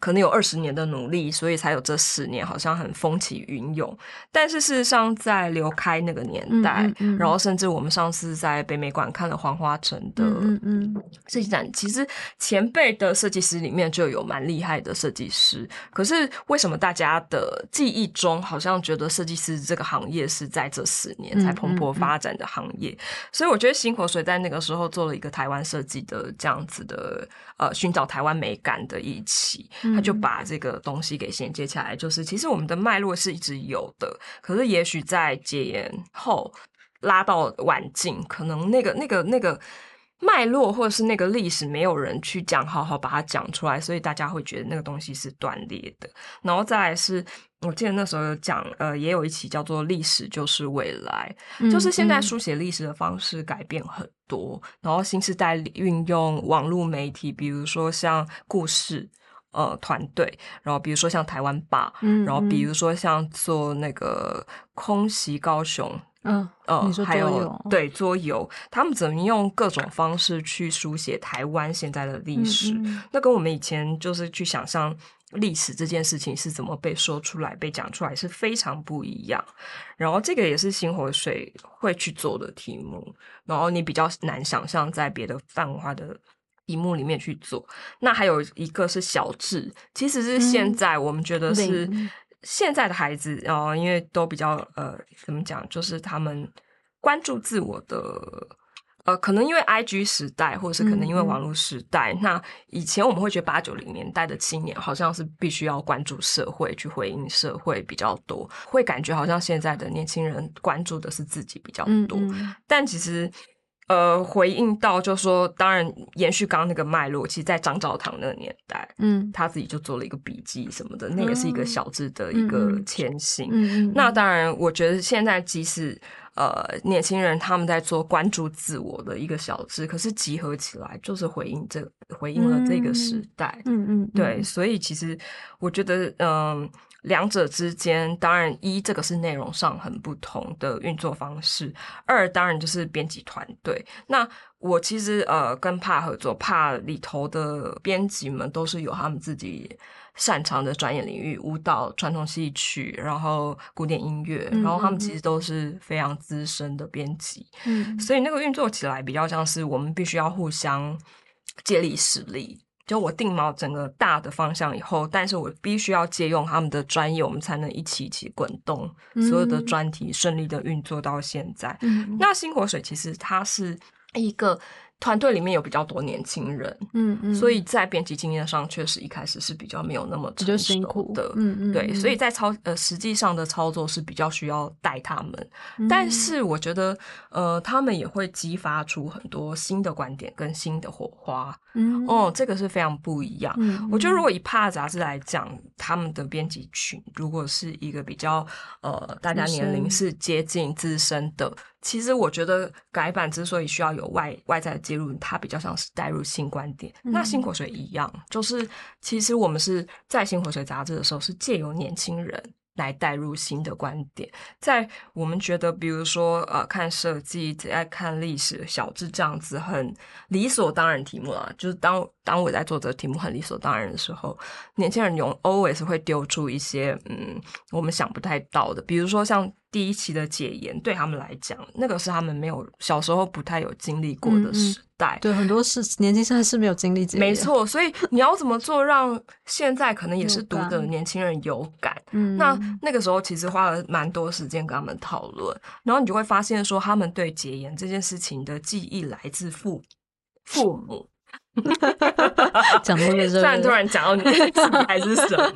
可能有二十年的努力，所以才有这十年，好像很风起云涌。但是事实上，在刘开那个年代，嗯嗯嗯然后甚至我们上次在北美馆看了黄花城的嗯设计展，其实前辈的设计师里面就有蛮厉害的设计师。可是为什么大家的记忆中好像觉得设计师这个行业是在这十年嗯才蓬勃发展的行业？所以我觉得星火水在那个时候做了一个台湾设计的这样子的呃寻找台湾美感的一期，他就把这个东西给衔接起来。就是其实我们的脉络是一直有的，可是也许在戒严后拉到晚近，可能那个那个那个。脉络或者是那个历史，没有人去讲，好好把它讲出来，所以大家会觉得那个东西是断裂的。然后再来是，我记得那时候有讲，呃，也有一期叫做“历史就是未来”，嗯就是现在书写历史的方式改变很多，然后新时代运用网络媒体，比如说像故事。呃，团队，然后比如说像台湾吧，嗯然后比嗯如说像做那个空袭高雄嗯，呃还有对桌游，他们怎么用各种方式去书写台湾现在的历史？嗯嗯那跟我们以前就是去想象历史这件事情是怎么被说出来、被讲出来是非常不一样。然后这个也是新活水会去做的题目，然后你比较难想象在别的泛文化的。题目里面去做，那还有一个是小智，其实是现在我们觉得是领现在的孩子哦、呃因为都比较呃，怎么讲，就是他们关注自我的。呃，可能因为 I G 时代，或者是可能因为网络时代，那以前我们会觉得八九零年代的青年好像是必须要关注社会，去回应社会比较多，会感觉好像现在的年轻人关注的是自己比较多。嗯嗯但其实，呃，回应到就说，当然延续刚刚那个脉络，其实，在张兆堂那个年代，嗯他自己就做了一个笔记什么的，那也是一个小智的一个前行。嗯嗯，那当然，我觉得现在即使呃年轻人他们在做关注自我的一个小智，可是集合起来就是回应这回应了这个时代。嗯嗯对，所以其实我觉得，嗯、两者之间，当然一这个是内容上很不同的运作方式，二当然就是编辑团队。那我其实呃跟帕合作，帕里头的编辑们都是有他们自己擅长的专业领域，舞蹈、传统戏曲，然后古典音乐，嗯然后他们嗯其实都是非常资深的编辑。嗯所以那个运作起来比较像是我们必须要互相借力使力。就我定锚整个大的方向以后，但是我必须要借用他们的专业，我们才能一起一起滚动，所有的嗯专题顺利的运作到现在。嗯那星火水其实它是一个团队里面有比较多年轻人，嗯嗯，所以在编辑经验上确实一开始是比较没有那么比较成熟辛苦的，嗯嗯对，嗯。所以在操呃实际上的操作是比较需要带他们，但是我觉得呃他们也会激发出很多新的观点跟新的火花，嗯。哦，这个是非常不一样。嗯。我觉得如果以帕杂志来讲，他们的编辑群如果是一个比较呃大家年龄是接近资深的，其实我觉得改版之所以需要有外外在的介入，它比较像是带入新观点。那新火水一样，就是其实我们是在新火水杂志的时候，是借由年轻人。来带入新的观点，在我们觉得，比如说呃，看设计、在看历史、小智这样子很理所当然题目啊，就是当当我在做这个题目很理所当然的时候，年轻人用 always 会丢出一些嗯我们想不太到的，比如说像第一期的解严，对他们来讲，那个是他们没有小时候不太有经历过的嗯嗯时代，对很多事年轻现在是没有经历没，错，所以你要怎么做让现在可能也是读的年轻人有感？嗯，那那个时候其实花了蛮多时间跟他们讨论，然后你就会发现说，他们对解严这件事情的记忆来自父父母。讲这个虽然 突然讲到你还是什么，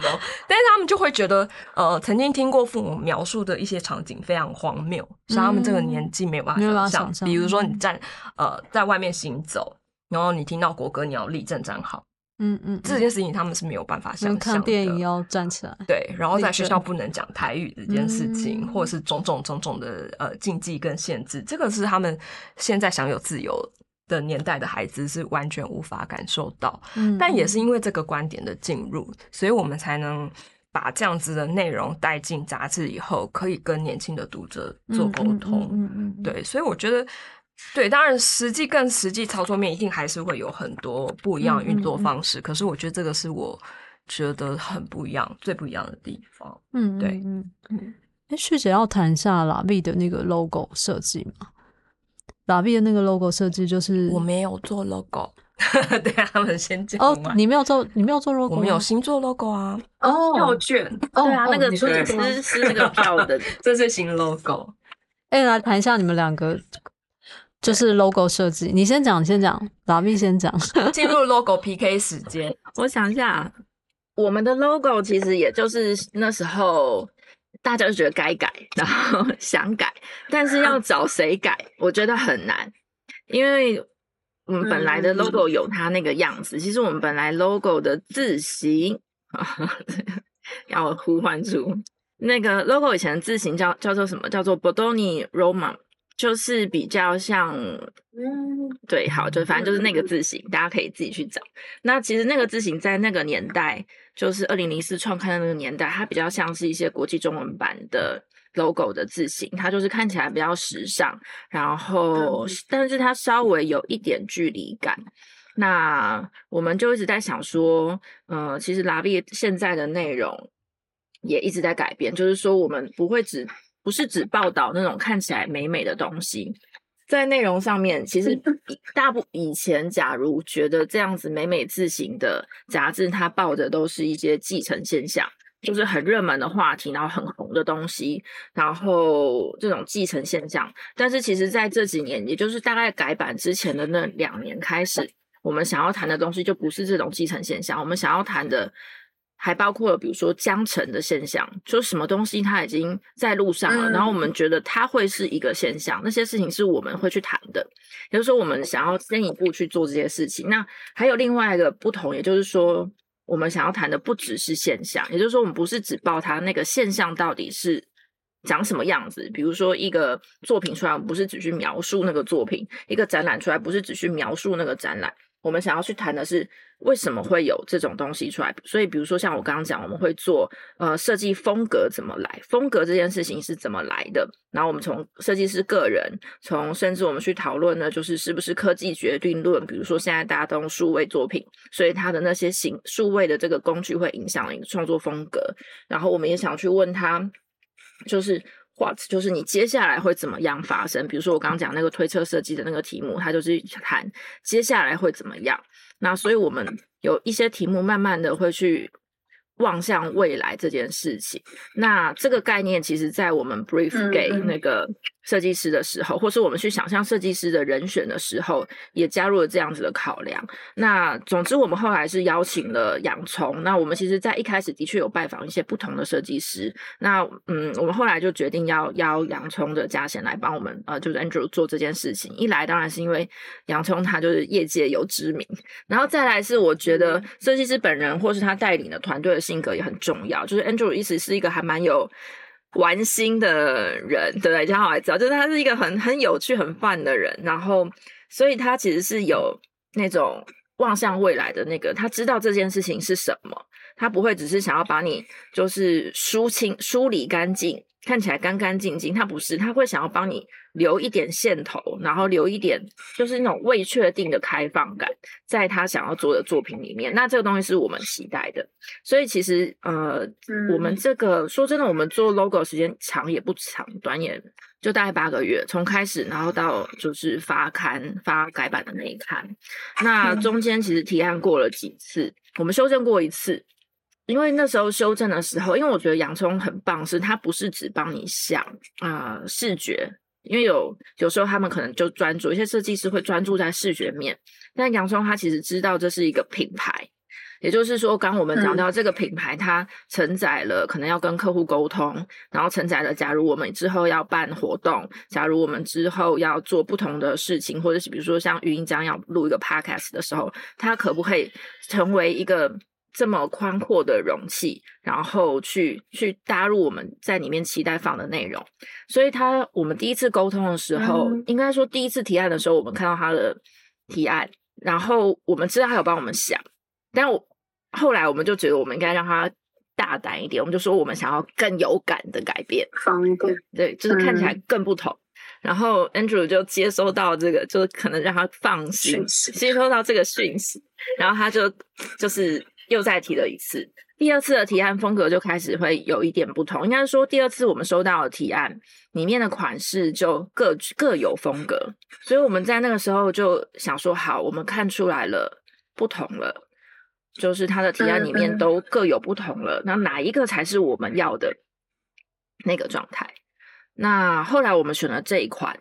但是他们就会觉得，呃，曾经听过父母描述的一些场景非常荒谬，是他们这个年纪没有办法想比如说你站呃在外面行走，然后你听到国歌，你要立正站好，嗯嗯，这件事情他们是没有办法想嗯象的。看电影要站起来，对，然后在学校不能讲台语这件事情，嗯。或者是种种种种的呃禁忌跟限制，这个是他们现在享有自由的年代的孩子是完全无法感受到。嗯，但也是因为这个观点的进入，所以我们才能把这样子的内容带进杂志以后，可以跟年轻的读者做沟通。嗯嗯嗯，对，所以我觉得。对，当然，实际更实际操作面一定还是会有很多不一样的运作方式。可是，我觉得这个是我觉得很不一样、最不一样的地方。嗯，对嗯嗯。哎，旭姐要谈一下拉 V 的那个 logo 设计吗？拉 V 的那个 logo 设计就是我没有做 logo，对啊，他们先讲哦，你没有做，你没有做 logo，我们有新做 logo 啊，哦票券，哦对啊，哦那个你说是这个吗是是那个票的，这是新 logo。哎，来谈一下你们两个就是 logo 设计。你先讲，你先讲，拉 V 先讲。进入 logo PK 时间，我想一下，我们的 logo 其实也就是那时候大家就觉得该改，然后想改，但是要找谁改，我觉得很难，因为我们本来的 logo 有它那个样子，其实我们本来 logo 的字形 要呼唤出那个 logo 以前的字形叫叫做什么？叫做 Bodoni Roman。就是比较像，嗯，对，好，就反正就是那个字形，大家可以自己去找。那其实那个字形在那个年代，就是二零零四创刊的那个年代，它比较像是一些国际中文版的 logo 的字形，它就是看起来比较时尚，然后但是它稍微有一点距离感。那我们就一直在想说，呃，其实拉比现在的内容也一直在改变，就是说我们不会只不是只报道那种看起来美美的东西，在内容上面，其实大部以前假如觉得这样子美美字型的杂志，它报的都是一些继承现象，就是很热门的话题，然后很红的东西，然后这种继承现象。但是其实在这几年，也就是大概改版之前的那两年开始。我们想要谈的东西就不是这种继承现象，我们想要谈的还包括了，比如说江城的现象，说什么东西它已经在路上了，然后我们觉得它会是一个现象，那些事情是我们会去谈的，也就是说，我们想要先一步去做这些事情。那还有另外一个不同，也就是说，我们想要谈的不只是现象，也就是说，我们不是只报它那个现象到底是。长什么样子？比如说一个作品出来，不是只去描述那个作品；一个展览出来，不是只去描述那个展览。我们想要去谈的是为什么会有这种东西出来。所以，比如说像我刚刚讲，我们会做呃设计风格怎么来，风格这件事情是怎么来的。然后我们从设计师个人，从甚至我们去讨论呢，就是是不是科技决定论。比如说现在大家都用数位作品，所以它的那些形数位的这个工具会影响一个创作风格。然后我们也想去问他。就是 what，就是你接下来会怎么样发生？比如说我刚刚讲那个推测设计的那个题目，它就是谈接下来会怎么样。那所以我们有一些题目，慢慢的会去。望向未来这件事情，那这个概念其实，在我们 brief 给那个设计师的时候，或是我们去想象设计师的人选的时候，也加入了这样子的考量。那总之，我们后来是邀请了洋葱。那我们其实，在一开始的确有拜访一些不同的设计师。那嗯，我们后来就决定要邀洋葱的嘉贤来帮我们，呃，就是 Andrew 做这件事情。一来当然是因为洋葱他就是业界有知名，然后再来是我觉得设计师本人或是他带领的团队的。性格也很重要，就是 Andrew 一直是一个还蛮有玩心的人，对不对？这样我知道，就是他是一个很很有趣、很 fun 的人，然后所以他其实是有那种望向未来的那个，他知道这件事情是什么，他不会只是想要把你就是梳清、梳理干净。看起来干干净净，他不是，他会想要帮你留一点线头，然后留一点就是那种未确定的开放感，在他想要做的作品里面。那这个东西是我们期待的，所以其实呃，我们这个说真的，我们做 logo 时间长也不长，短也就大概八个月，从开始然后到就是发刊发改版的那一刊，那 中间其实提案过了几次，我们修正过一次。因为那时候修正的时候，因为我觉得洋葱很棒，是它不是只帮你想啊视觉，因为有有时候他们可能就专注一些设计师会专注在视觉面，但洋葱它其实知道这是一个品牌，也就是说，刚我们讲到这个品牌，它承载了可能要跟客户沟通，然后承载了假如我们之后要办活动，假如我们之后要做不同的事情，或者是比如说像语音将要录一个 podcast 的时候，它可不可以成为一个。这么宽阔的容器，然后去去搭入我们在里面期待放的内容，所以他我们第一次沟通的时候，应该说第一次提案的时候，我们看到他的提案，然后我们知道他有帮我们想，但我后来我们就觉得我们应该让他大胆一点，我们就说我们想要更有感的改变，放一点对，就是看起来更不同。然后 Andrew 就接收到这个，就是可能让他放心接收到这个讯息，然后他就就是。又再提了一次，第二次的提案风格就开始会有一点不同。应该说，第二次我们收到的提案里面的款式就各各有风格，所以我们在那个时候就想说，好，我们看出来了不同了，就是他的提案里面都各有不同了。那哪一个才是我们要的那个状态？那后来我们选了这一款。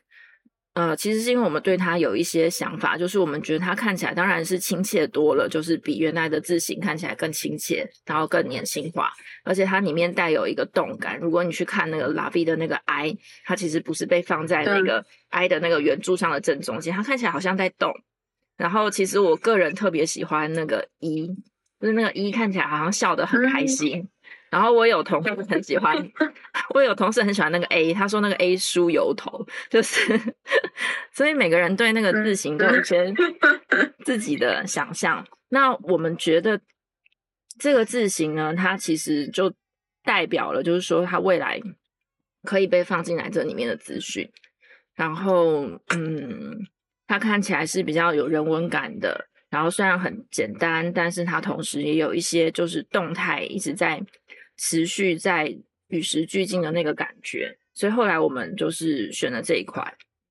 呃，其实是因为我们对它有一些想法，就是我们觉得它看起来当然是亲切多了，就是比原来的字形看起来更亲切，然后更年轻化，而且它里面带有一个动感。如果你去看那个拉比的那个 I，它其实不是被放在那个 I 的那个圆柱上的正中间，它看起来好像在动。然后其实我个人特别喜欢那个一，就是那个一看起来好像笑得很开心。然后我有同事很喜欢，我有同事很喜欢那个 A，他说那个 A 梳油头，就是 所以每个人对那个字形都有一些 自己的想象。那我们觉得这个字形呢，它其实就代表了，就是说它未来可以被放进来这里面的资讯。然后，嗯，它看起来是比较有人文感的。然后虽然很简单，但是它同时也有一些就是动态，一直在持续在与时俱进的那个感觉。所以后来我们就是选了这一块。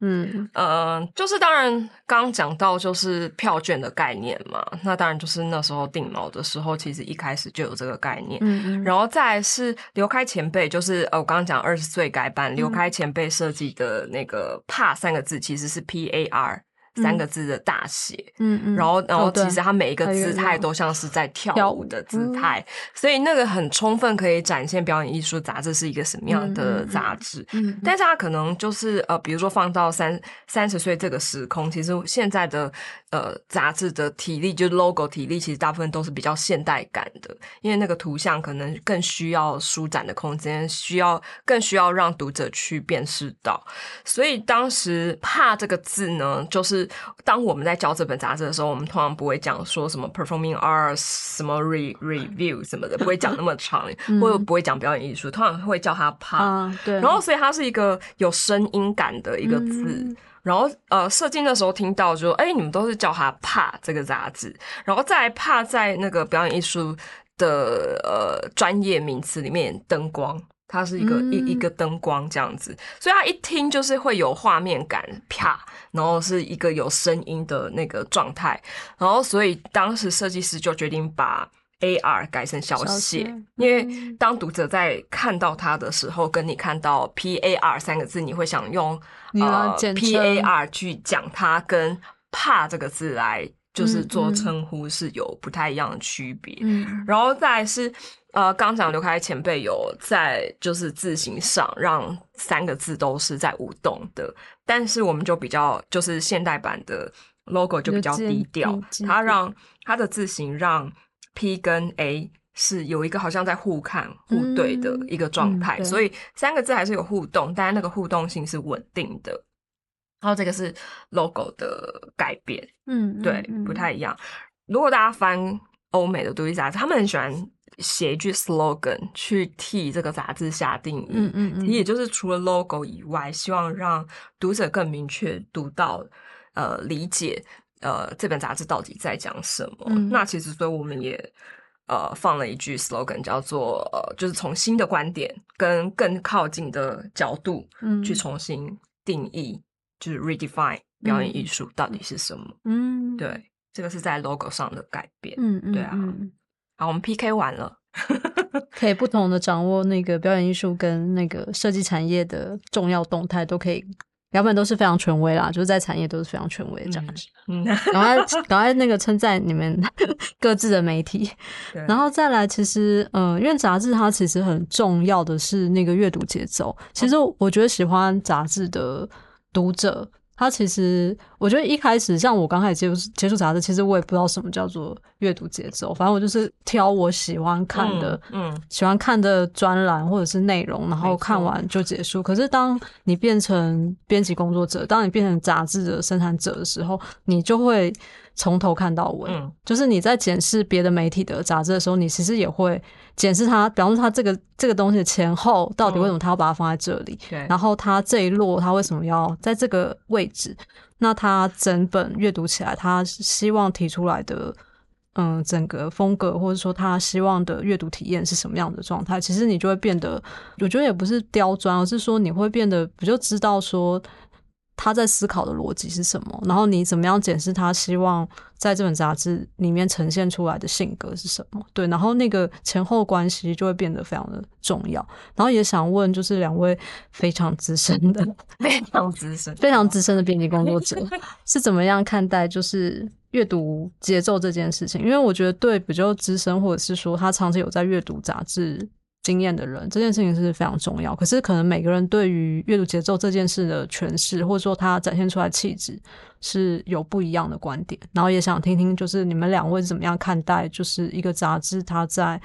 嗯呃，就是当然刚刚讲到就是票券的概念嘛，那当然就是那时候定锚的时候，其实一开始就有这个概念。嗯嗯，然后再是刘开前辈，就是呃我刚刚讲二十岁改版，刘开前辈设计的那个“怕”三个字，其实是 P A R。三个字的大写，嗯嗯，然后然后其实它每一个姿态都像是在跳舞的姿态，所以那个很充分可以展现表演艺术杂志是一个什么样的杂志。嗯，但是它可能就是呃，比如说放到三三十岁这个时空，其实现在的呃杂志的体力，就是 logo 体力，其实大部分都是比较现代感的，因为那个图像可能更需要舒展的空间，需要更需要让读者去辨识到。所以当时怕这个字呢，就是。当我们在教这本杂志的时候，我们通常不会讲说什么 performing arts 什么 re review 什么的，不会讲那么长，或者不会讲表演艺术，通常会叫它怕。对。然后，所以它是一个有声音感的一个字。然后，呃，射精的时候听到就，哎，你们都是叫它怕这个杂志。然后再怕在那个表演艺术的呃专业名词里面，灯光。它是一个一一个灯光这样子，所以它一听就是会有画面感，啪，然后是一个有声音的那个状态，然后所以当时设计师就决定把 A R 改成小写，因为当读者在看到它的时候，跟你看到 P A R 三个字，你会想用呃 P A R 去讲它，跟怕这个字来就是做称呼是有不太一样的区别，嗯，然后再是。呃，刚讲刘开前辈有在就是字形上让三个字都是在舞动的，但是我们就比较就是现代版的 logo 就比较低调，它让它的字形让 P 跟 A 是有一个好像在互看互对的一个状态，所以三个字还是有互动，但是那个互动性是稳定的。然后这个是 logo 的改变，嗯，对，不太一样。如果大家翻欧美的独立杂志，他们很喜欢。写一句 slogan 去替这个杂志下定义，嗯嗯嗯，也就是除了 logo 以外，希望让读者更明确读到，呃，理解，呃，这本杂志到底在讲什么。那其实，所以我们也呃放了一句 slogan，叫做呃，就是从新的观点跟更靠近的角度，嗯，去重新定义，就是 redefine 表演艺术到底是什么。嗯，对，这个是在 logo 上的改变。嗯嗯，对啊。好，我们 PK 完了，可以不同的掌握那个表演艺术跟那个设计产业的重要动态，都可以两本都是非常权威啦，就是在产业都是非常权威的杂志。嗯，赶快 赶快那个称赞你们 各自的媒体，然后再来，其实嗯，因为杂志它其实很重要的是那个阅读节奏。其实我觉得喜欢杂志的读者。他其实，我觉得一开始像我刚开始接触接触杂志，其实我也不知道什么叫做阅读节奏。反正我就是挑我喜欢看的，嗯，喜欢看的专栏或者是内容，然后看完就结束。可是当你变成编辑工作者，当你变成杂志的生产者的时候，你就会。从头看到尾，就是你在检视别的媒体的杂志的时候，你其实也会检视它，比方说它这个这个东西的前后到底为什么它要把它放在这里，然后它这一摞它为什么要在这个位置？那它整本阅读起来，它希望提出来的，嗯，整个风格或者说他希望的阅读体验是什么样的状态？其实你就会变得，我觉得也不是刁钻，而是说你会变得，不就知道说。他在思考的逻辑是什么？然后你怎么样检视他希望在这本杂志里面呈现出来的性格是什么？对，然后那个前后关系就会变得非常的重要。然后也想问，就是两位非常资深的、非常资深、非常资深的编辑工作者是怎么样看待就是阅读节奏这件事情？因为我觉得对比较资深，或者是说他长期有在阅读杂志。经验的人，这件事情是非常重要。可是，可能每个人对于阅读节奏这件事的诠释，或者说他展现出来气质，是有不一样的观点。然后，也想听听，就是你们两位怎么样看待，就是一个杂志它在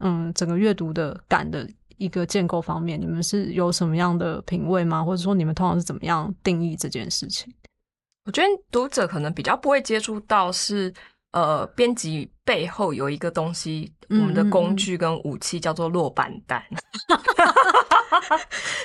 嗯整个阅读的感的一个建构方面，你们是有什么样的品味吗？或者说你们通常是怎么样定义这件事情？我觉得读者可能比较不会接触到是。呃，编辑背后有一个东西，我们的工具跟武器叫做落板单。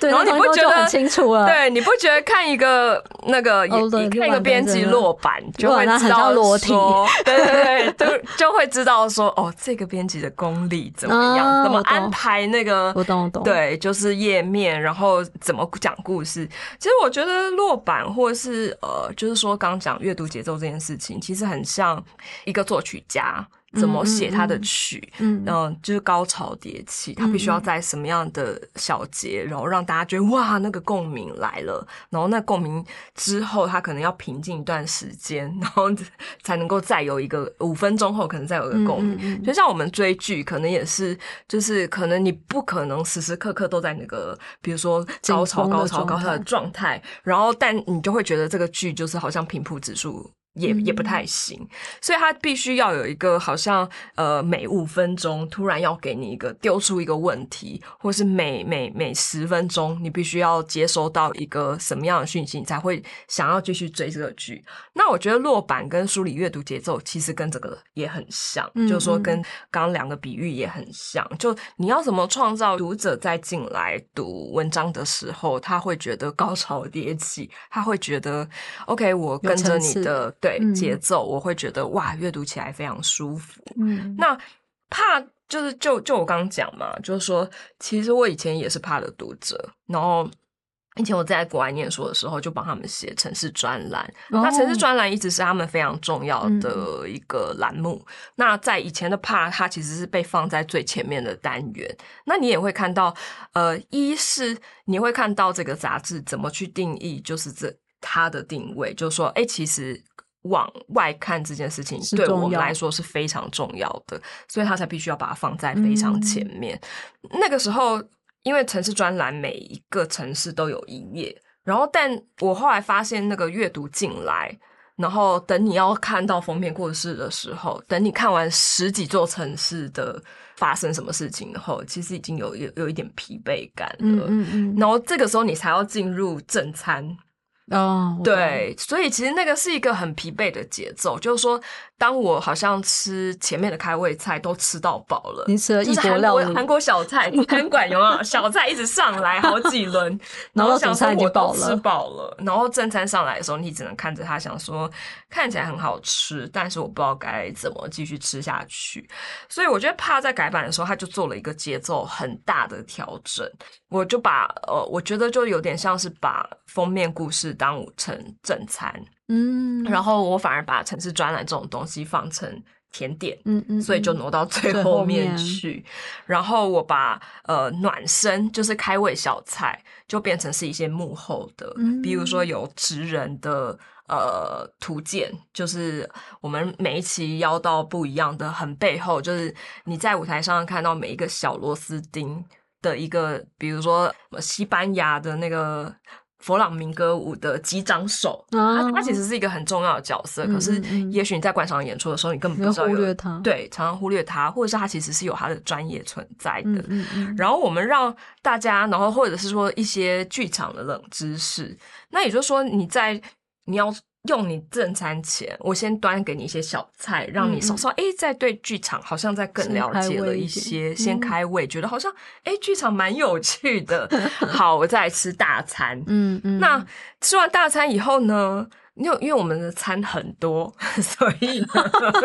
对，然后你不觉得很清楚了？对，你不觉得看一个那个看一个编辑落板，就会知道说，对对对，就就会知道说，哦，这个编辑的功力怎么样，怎么安排那个，我懂我懂，对，就是页面，然后怎么讲故事。其实我觉得落板或者是呃，就是说刚讲阅读节奏这件事情，其实很像一个作曲家。怎么写他的曲，嗯，就是高潮迭起，他必须要在什么样的小节，然后让大家觉得哇，那个共鸣来了，然后那共鸣之后，他可能要平静一段时间，然后才能够再有一个五分钟后，可能再有一个共鸣。就像我们追剧，可能也是，就是可能你不可能时时刻刻都在那个，比如说高潮、高潮、高潮的状态，然后但你就会觉得这个剧就是好像平铺指数。也也不太行，所以他必须要有一个好像呃每五分钟突然要给你一个丢出一个问题，或是每每每十分钟你必须要接收到一个什么样的讯息，你才会想要继续追这个剧。那我觉得落版跟梳理阅读节奏其实跟这个也很像，就是说跟刚刚两个比喻也很像。就你要怎么创造读者在进来读文章的时候，他会觉得高潮迭起，他会觉得 OK，我跟着你的。对节奏，我会觉得哇，阅读起来非常舒服。嗯，那怕就是就就我刚刚讲嘛，就是说，其实我以前也是怕的读者。然后以前我在国外念书的时候，就帮他们写城市专栏。那城市专栏一直是他们非常重要的一个栏目。那在以前的怕，它其实是被放在最前面的单元。那你也会看到，呃，一是你会看到这个杂志怎么去定义，就是这它的定位，就是说，哎，其实。往外看这件事情，对我们来说是非常重要的，所以他才必须要把它放在非常前面。那个时候，因为城市专栏每一个城市都有一页，然后但我后来发现，那个阅读进来，然后等你要看到封面故事的时候，等你看完十几座城市的发生什么事情后，其实已经有有有一点疲惫感了。嗯嗯嗯，然后这个时候你才要进入正餐。哦，对，所以其实那个是一个很疲惫的节奏，就是说。当我好像吃前面的开胃菜都吃到饱了，你吃了一国料韩国小菜餐馆有没有小菜一直上来好几轮，然后想说我都吃饱了，然后正餐上来的时候，你只能看着他，想说看起来很好吃，但是我不知道该怎么继续吃下去。所以我觉得怕在改版的时候，他就做了一个节奏很大的调整。我就把呃，我觉得就有点像是把封面故事当成正餐。嗯，然后我反而把城市专栏这种东西放成甜点，嗯嗯，所以就挪到最后面去。然后我把呃暖身，就是开胃小菜，就变成是一些幕后的，比如说有职人的呃图鉴，就是我们每一期邀到不一样的，很背后就是你在舞台上看到每一个小螺丝钉的一个，比如说西班牙的那个。佛朗明哥舞的击掌手，他他其实是一个很重要的角色，可是也许你在观赏演出的时候，你根本不知道忽略他，对，常常忽略他，或者是他其实是有他的专业存在的。然后我们让大家，然后或者是说一些剧场的冷知识，那也就是说你在你要。用你正餐前，我先端给你一些小菜，让你稍稍哎，在对剧场好像在更了解了一些，先开胃，觉得好像哎，剧场蛮有趣的。好，我再来吃大餐。嗯嗯，那吃完大餐以后呢？因为因为我们的餐很多，所以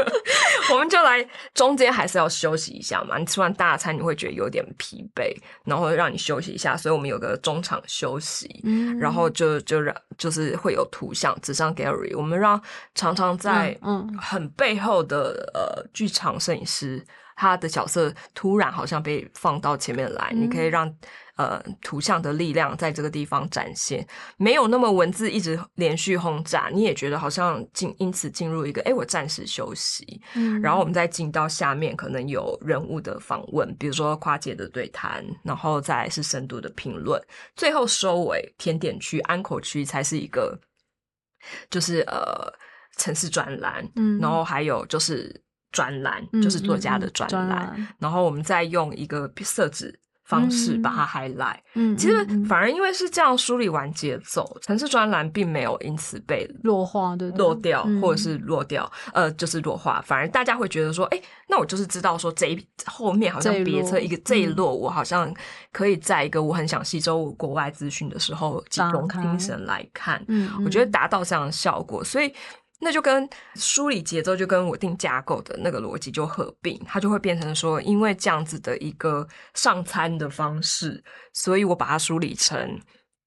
我们就来中间还是要休息一下嘛。你吃完大餐，你会觉得有点疲惫，然后让你休息一下，所以我们有个中场休息，嗯然后就就让就是会有图像纸上 gallery，我们让常常在很背后的呃剧场摄影师，他的角色突然好像被放到前面来，你可以让。呃，图像的力量在这个地方展现，没有那么文字一直连续轰炸，你也觉得好像进因此进入一个，哎，我暂时休息，嗯，然后我们再进到下面，可能有人物的访问，比如说跨界的对谈，然后再是深度的评论，最后收尾甜点区安口区才是一个，就是呃城市专栏，嗯，然后还有就是专栏，就是作家的专栏，然后我们再用一个设置。方式把它 highlight。嗯，其实反而因为是这样梳理完节奏，城市专栏并没有因此被弱化对落掉，嗯。或者是落掉，呃，就是弱化。反而大家会觉得说，哎、那我就是知道说这一后面好像别册一个这一嗯。摞，我好像可以在一个我很想吸收国外资讯的时候，集中精神来看。嗯，我觉得嗯达到这样的效果，所以那就跟梳理节奏，就跟我定架构的那个逻辑就合并，它就会变成说，因为这样子的一个上餐的方式，所以我把它梳理成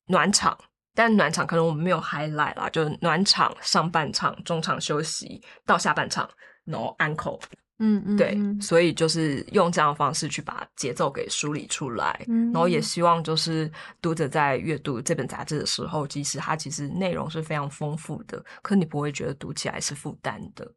暖场。但暖场可能我们没有 highlight 啦，就是暖场、上半场、中场休息到下半场，然后 uncle，嗯嗯对，嗯所以就是用这样的方式去把节奏给梳理出来，嗯然后也希望就是读者在阅读这本杂志的时候，即使它其实内容是非常丰富的，可你不会觉得读起来是负担的。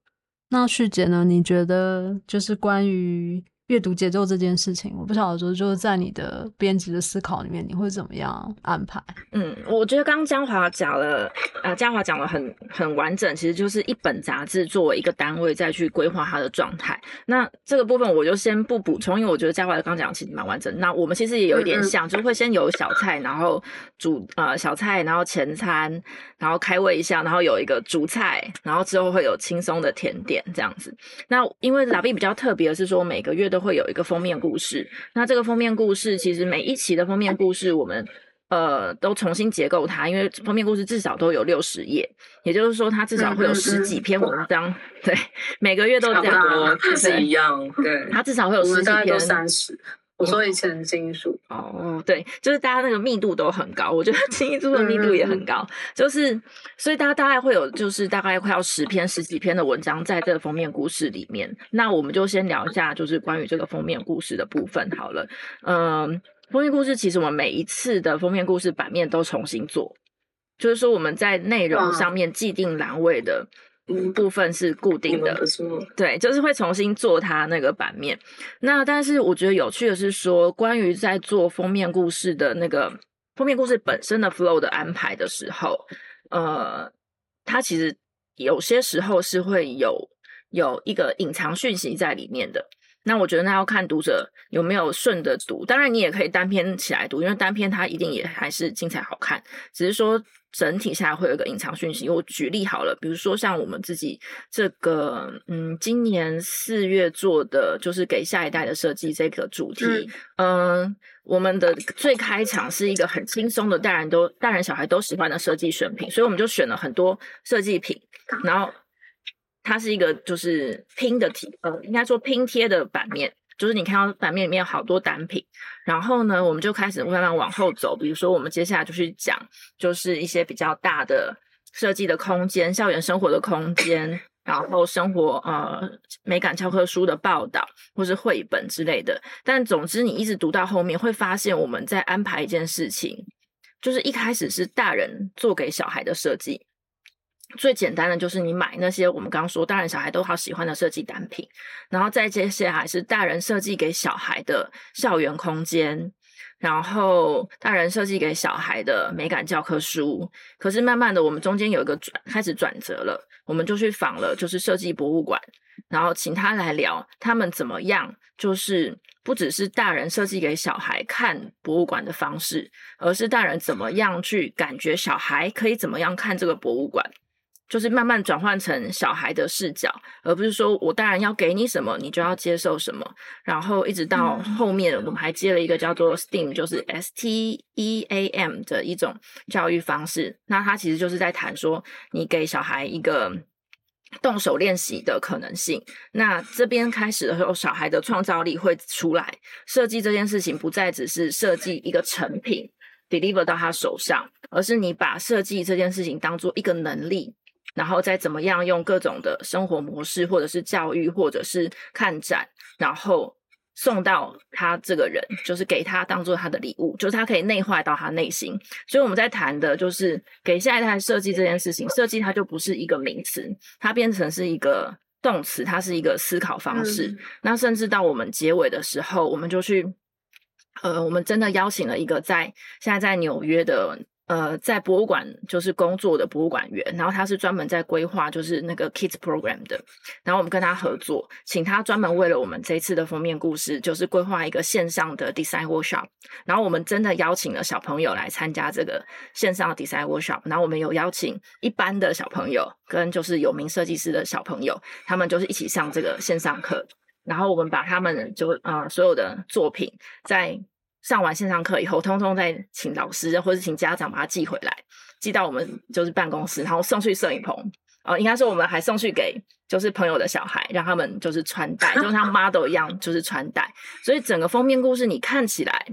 那旭姐呢？你觉得就是关于阅读节奏这件事情，我不晓得说就是在你的编辑的思考里面，你会怎么样安排？嗯，我觉得刚刚江华讲了，呃，江华讲的很很完整，其实就是一本杂志作为一个单位再去规划它的状态。那这个部分我就先不补充，因为我觉得江华刚讲的其实蛮完整。那我们其实也有一点像，就是会先有小菜，然后主呃小菜，然后前餐，然后开胃一下，然后有一个主菜，然后之后会有轻松的甜点这样子。那因为拉比比较特别的是说，每个月都会有一个封面故事。那这个封面故事其实每一期的封面故事，我们呃都重新结构它，因为封面故事至少都有六十页，也就是说它至少会有十几篇文章。对，每个月都这差不样。多，确实对一样。对，它至少会有十几篇。三十。我说以前金属，哦，对，就是大家那个密度都很高，我觉得新一组的密度也很高，就是所以大家大概会有就是大概快要十篇十几篇的文章在这个封面故事里面。那我们就先聊一下就是关于这个封面故事的部分好了。嗯，封面故事其实我们每一次的封面故事版面都重新做，就是说我们在内容上面既定栏位的嗯部分是固定的。对，就是会重新做它那个版面。那但是我觉得有趣的是说，关于在做封面故事的那个封面故事本身的 flow 的安排的时候，呃，它其实有些时候是会有有一个隐藏讯息在里面的。那我觉得那要看读者有没有顺着读，当然你也可以单篇起来读，因为单篇它一定也还是精彩好看，只是说整体下来会有一个隐藏讯息。我举例好了，比如说像我们自己这个，嗯，今年四月做的就是给下一代的设计这个主题，嗯、我们的最开场是一个很轻松的，大人都大人小孩都喜欢的设计选品，所以我们就选了很多设计品，然后它是一个就是拼的题，呃，应该说拼贴的版面，就是你看到版面里面有好多单品，然后呢，我们就开始慢慢往后走，比如说我们接下来就去讲，就是一些比较大的设计的空间，校园生活的空间。然后生活呃美感教科书的报道或是绘本之类的，但总之你一直读到后面，会发现我们在安排一件事情，就是一开始是大人做给小孩的设计，最简单的就是你买那些我们刚刚说大人小孩都好喜欢的设计单品，然后再接下来是大人设计给小孩的校园空间，然后大人设计给小孩的美感教科书。可是慢慢的，我们中间有一个转开始转折了，我们就去访了就是设计博物馆，然后请他来聊他们怎么样，就是不只是大人设计给小孩看博物馆的方式，而是大人怎么样去感觉小孩可以怎么样看这个博物馆。就是慢慢转换成小孩的视角，而不是说我当然要给你什么，你就要接受什么。然后一直到后面，我们还接了一个叫做 STEAM，就是 S T E A M 的一种教育方式。那它其实就是在谈说，你给小孩一个动手练习的可能性。那这边开始的时候，小孩的创造力会出来。设计这件事情不再只是设计一个成品 deliver 到他手上，而是你把设计这件事情当做一个能力。然后再怎么样用各种的生活模式，或者是教育，或者是看展，然后送到他这个人，就是给他当做他的礼物，就是他可以内化到他内心。所以我们在谈的就是给下一代设计这件事情，设计它就不是一个名词，它变成是一个动词，它是一个思考方式。嗯那甚至到我们结尾的时候，我们就去，呃，我们真的邀请了一个在现在在纽约的。呃在博物馆就是工作的博物馆员，然后他是专门在规划就是那个 kids program 的，然后我们跟他合作，请他专门为了我们这一次的封面故事，就是规划一个线上的 design workshop，然后我们真的邀请了小朋友来参加这个线上的 design workshop，然后我们有邀请一般的小朋友跟就是有名设计师的小朋友，他们就是一起上这个线上课。然后我们把他们就呃所有的作品，在上完线上课以后，通通再请老师或者请家长把它寄回来，寄到我们就是办公室，然后送去摄影棚。呃，应该说我们还送去给就是朋友的小孩，让他们就是穿戴，就像 model 一样，就是穿戴。所以整个封面故事你看起来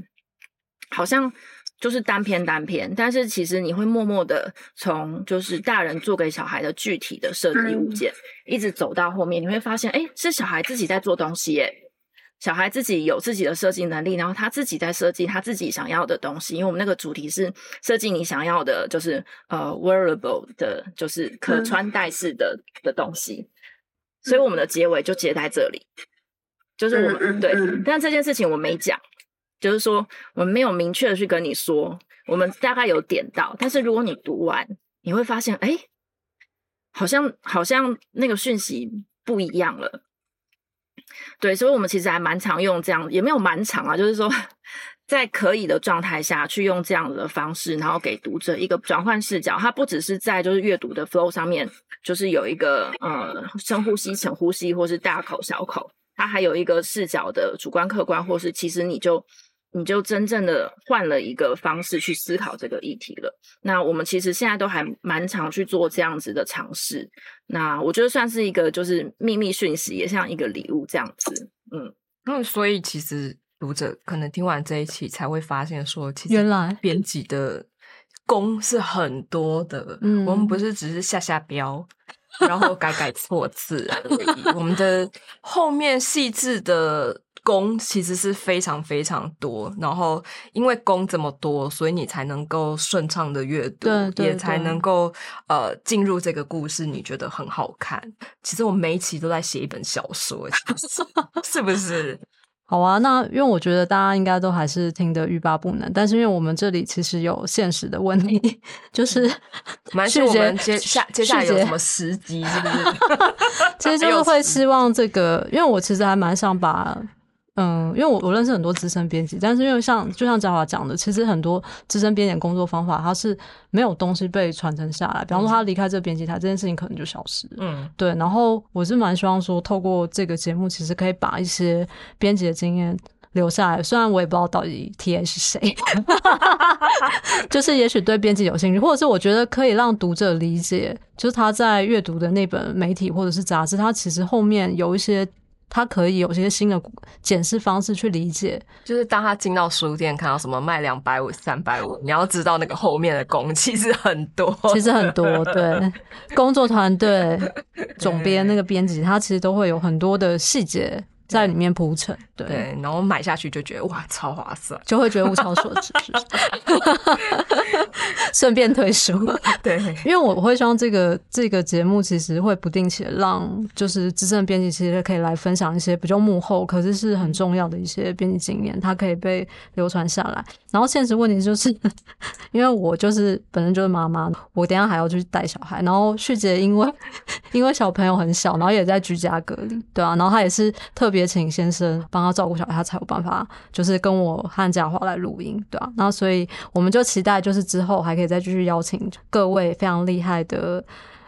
好像。就是单篇单篇，但是其实你会默默的从就是大人做给小孩的具体的设计物件，一直走到后面，你会发现，哎，是小孩自己在做东西，耶，小孩自己有自己的设计能力，然后他自己在设计他自己想要的东西。因为我们那个主题是设计你想要的，就是呃，wearable 的，就是可穿戴式的的东西。所以我们的结尾就结在这里，就是我们对，但这件事情我没讲。就是说，我们没有明确的去跟你说，我们大概有点到，但是如果你读完，你会发现，哎，好像好像那个讯息不一样了。对，所以，我们其实还蛮常用这样，也没有蛮常啊，就是说，在可以的状态下去用这样的方式，然后给读者一个转换视角。它不只是在就是阅读的 flow 上面，就是有一个呃深呼吸、浅呼吸，或是大口小口，它还有一个视角的主观、客观，或是其实你就。你就真正的换了一个方式去思考这个议题了。那我们其实现在都还蛮常去做这样子的尝试。那我觉得算是一个就是秘密讯息，也像一个礼物这样子。嗯，那所以其实读者可能听完这一期才会发现说，其实原来编辑的功是很多的。嗯，我们不是只是下下标，然后改改错字而已。我们的后面细致的。功其实是非常非常多，然后因为功这么多，所以你才能够顺畅的阅读，也才能够呃进入这个故事，你觉得很好看。其实我每一期都在写一本小说，是不是？好啊，那因为我觉得大家应该都还是听得欲罢不能，但是因为我们这里其实有现实的问题，就是 蛮是我们接下接下来有什么时机，是不是？其实就是会希望这个，因为我其实还蛮想把。嗯，因为我我认识很多资深编辑，但是因为像就像嘉华讲的，其实很多资深编辑工作方法，它是没有东西被传承下来。比方说，他离开这个编辑台，这件事情可能就消失。嗯，对。然后我是蛮希望说，透过这个节目，其实可以把一些编辑的经验留下来。虽然我也不知道到底 T A 是谁 就是也许对编辑有兴趣，或者是我觉得可以让读者理解，就是他在阅读的那本媒体或者是杂志，他其实后面有一些。他可以有些新的检视方式去理解，就是当他进到书店看到什么卖两百五、三百五，你要知道那个后面的工其实很多，其实很多。对，工作团队、总编、那个编辑，他其实都会有很多的细节。在里面铺陈，对，然后买下去就觉得哇，超划算，就会觉得物超所值，顺便推书，对，因为我会希望这个这个节目其实会不定期的让就是资深编辑其实可以来分享一些比较幕后，可是是很重要的一些编辑经验，它可以被流传下来。然后现实问题就是，因为我就是本身就是妈妈，我等下还要去带小孩，然后旭杰因为因为小朋友很小，然后也在居家隔离，对啊，然后他也是特别。也请先生帮他照顾小孩，他才有办法，就是跟我和嘉华来录音，对吧？然后所以我们就期待，就是之后还可以再继续邀请各位非常厉害的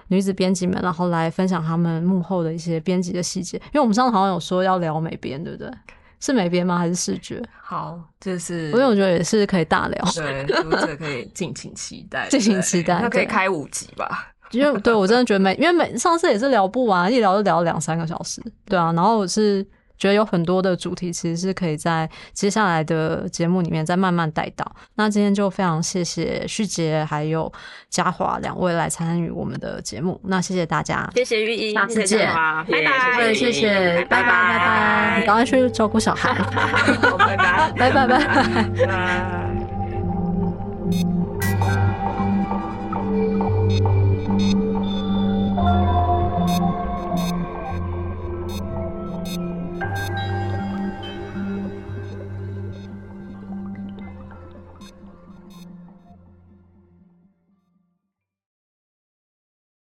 女子编辑们，然后来分享他们幕后的一些编辑的细节。因为我们上次好像有说要聊美编，对不对？是美编吗？还是视觉？好，就是因为我觉得也是可以大聊，对读者可以尽情期待，尽情期待，那可以开五集吧？因为对我真的觉得美，因为美上次也是聊不完，一聊就聊两三个小时，对啊，然后我是。觉得有很多的主题其实是可以在接下来的节目里面再慢慢带到。那今天就非常谢谢旭杰还有嘉华两位来参与我们的节目。那谢谢大家，谢谢玉英，下次见，拜拜，谢谢，拜拜，拜拜，你赶快去照顾小孩，拜拜，拜拜，拜拜。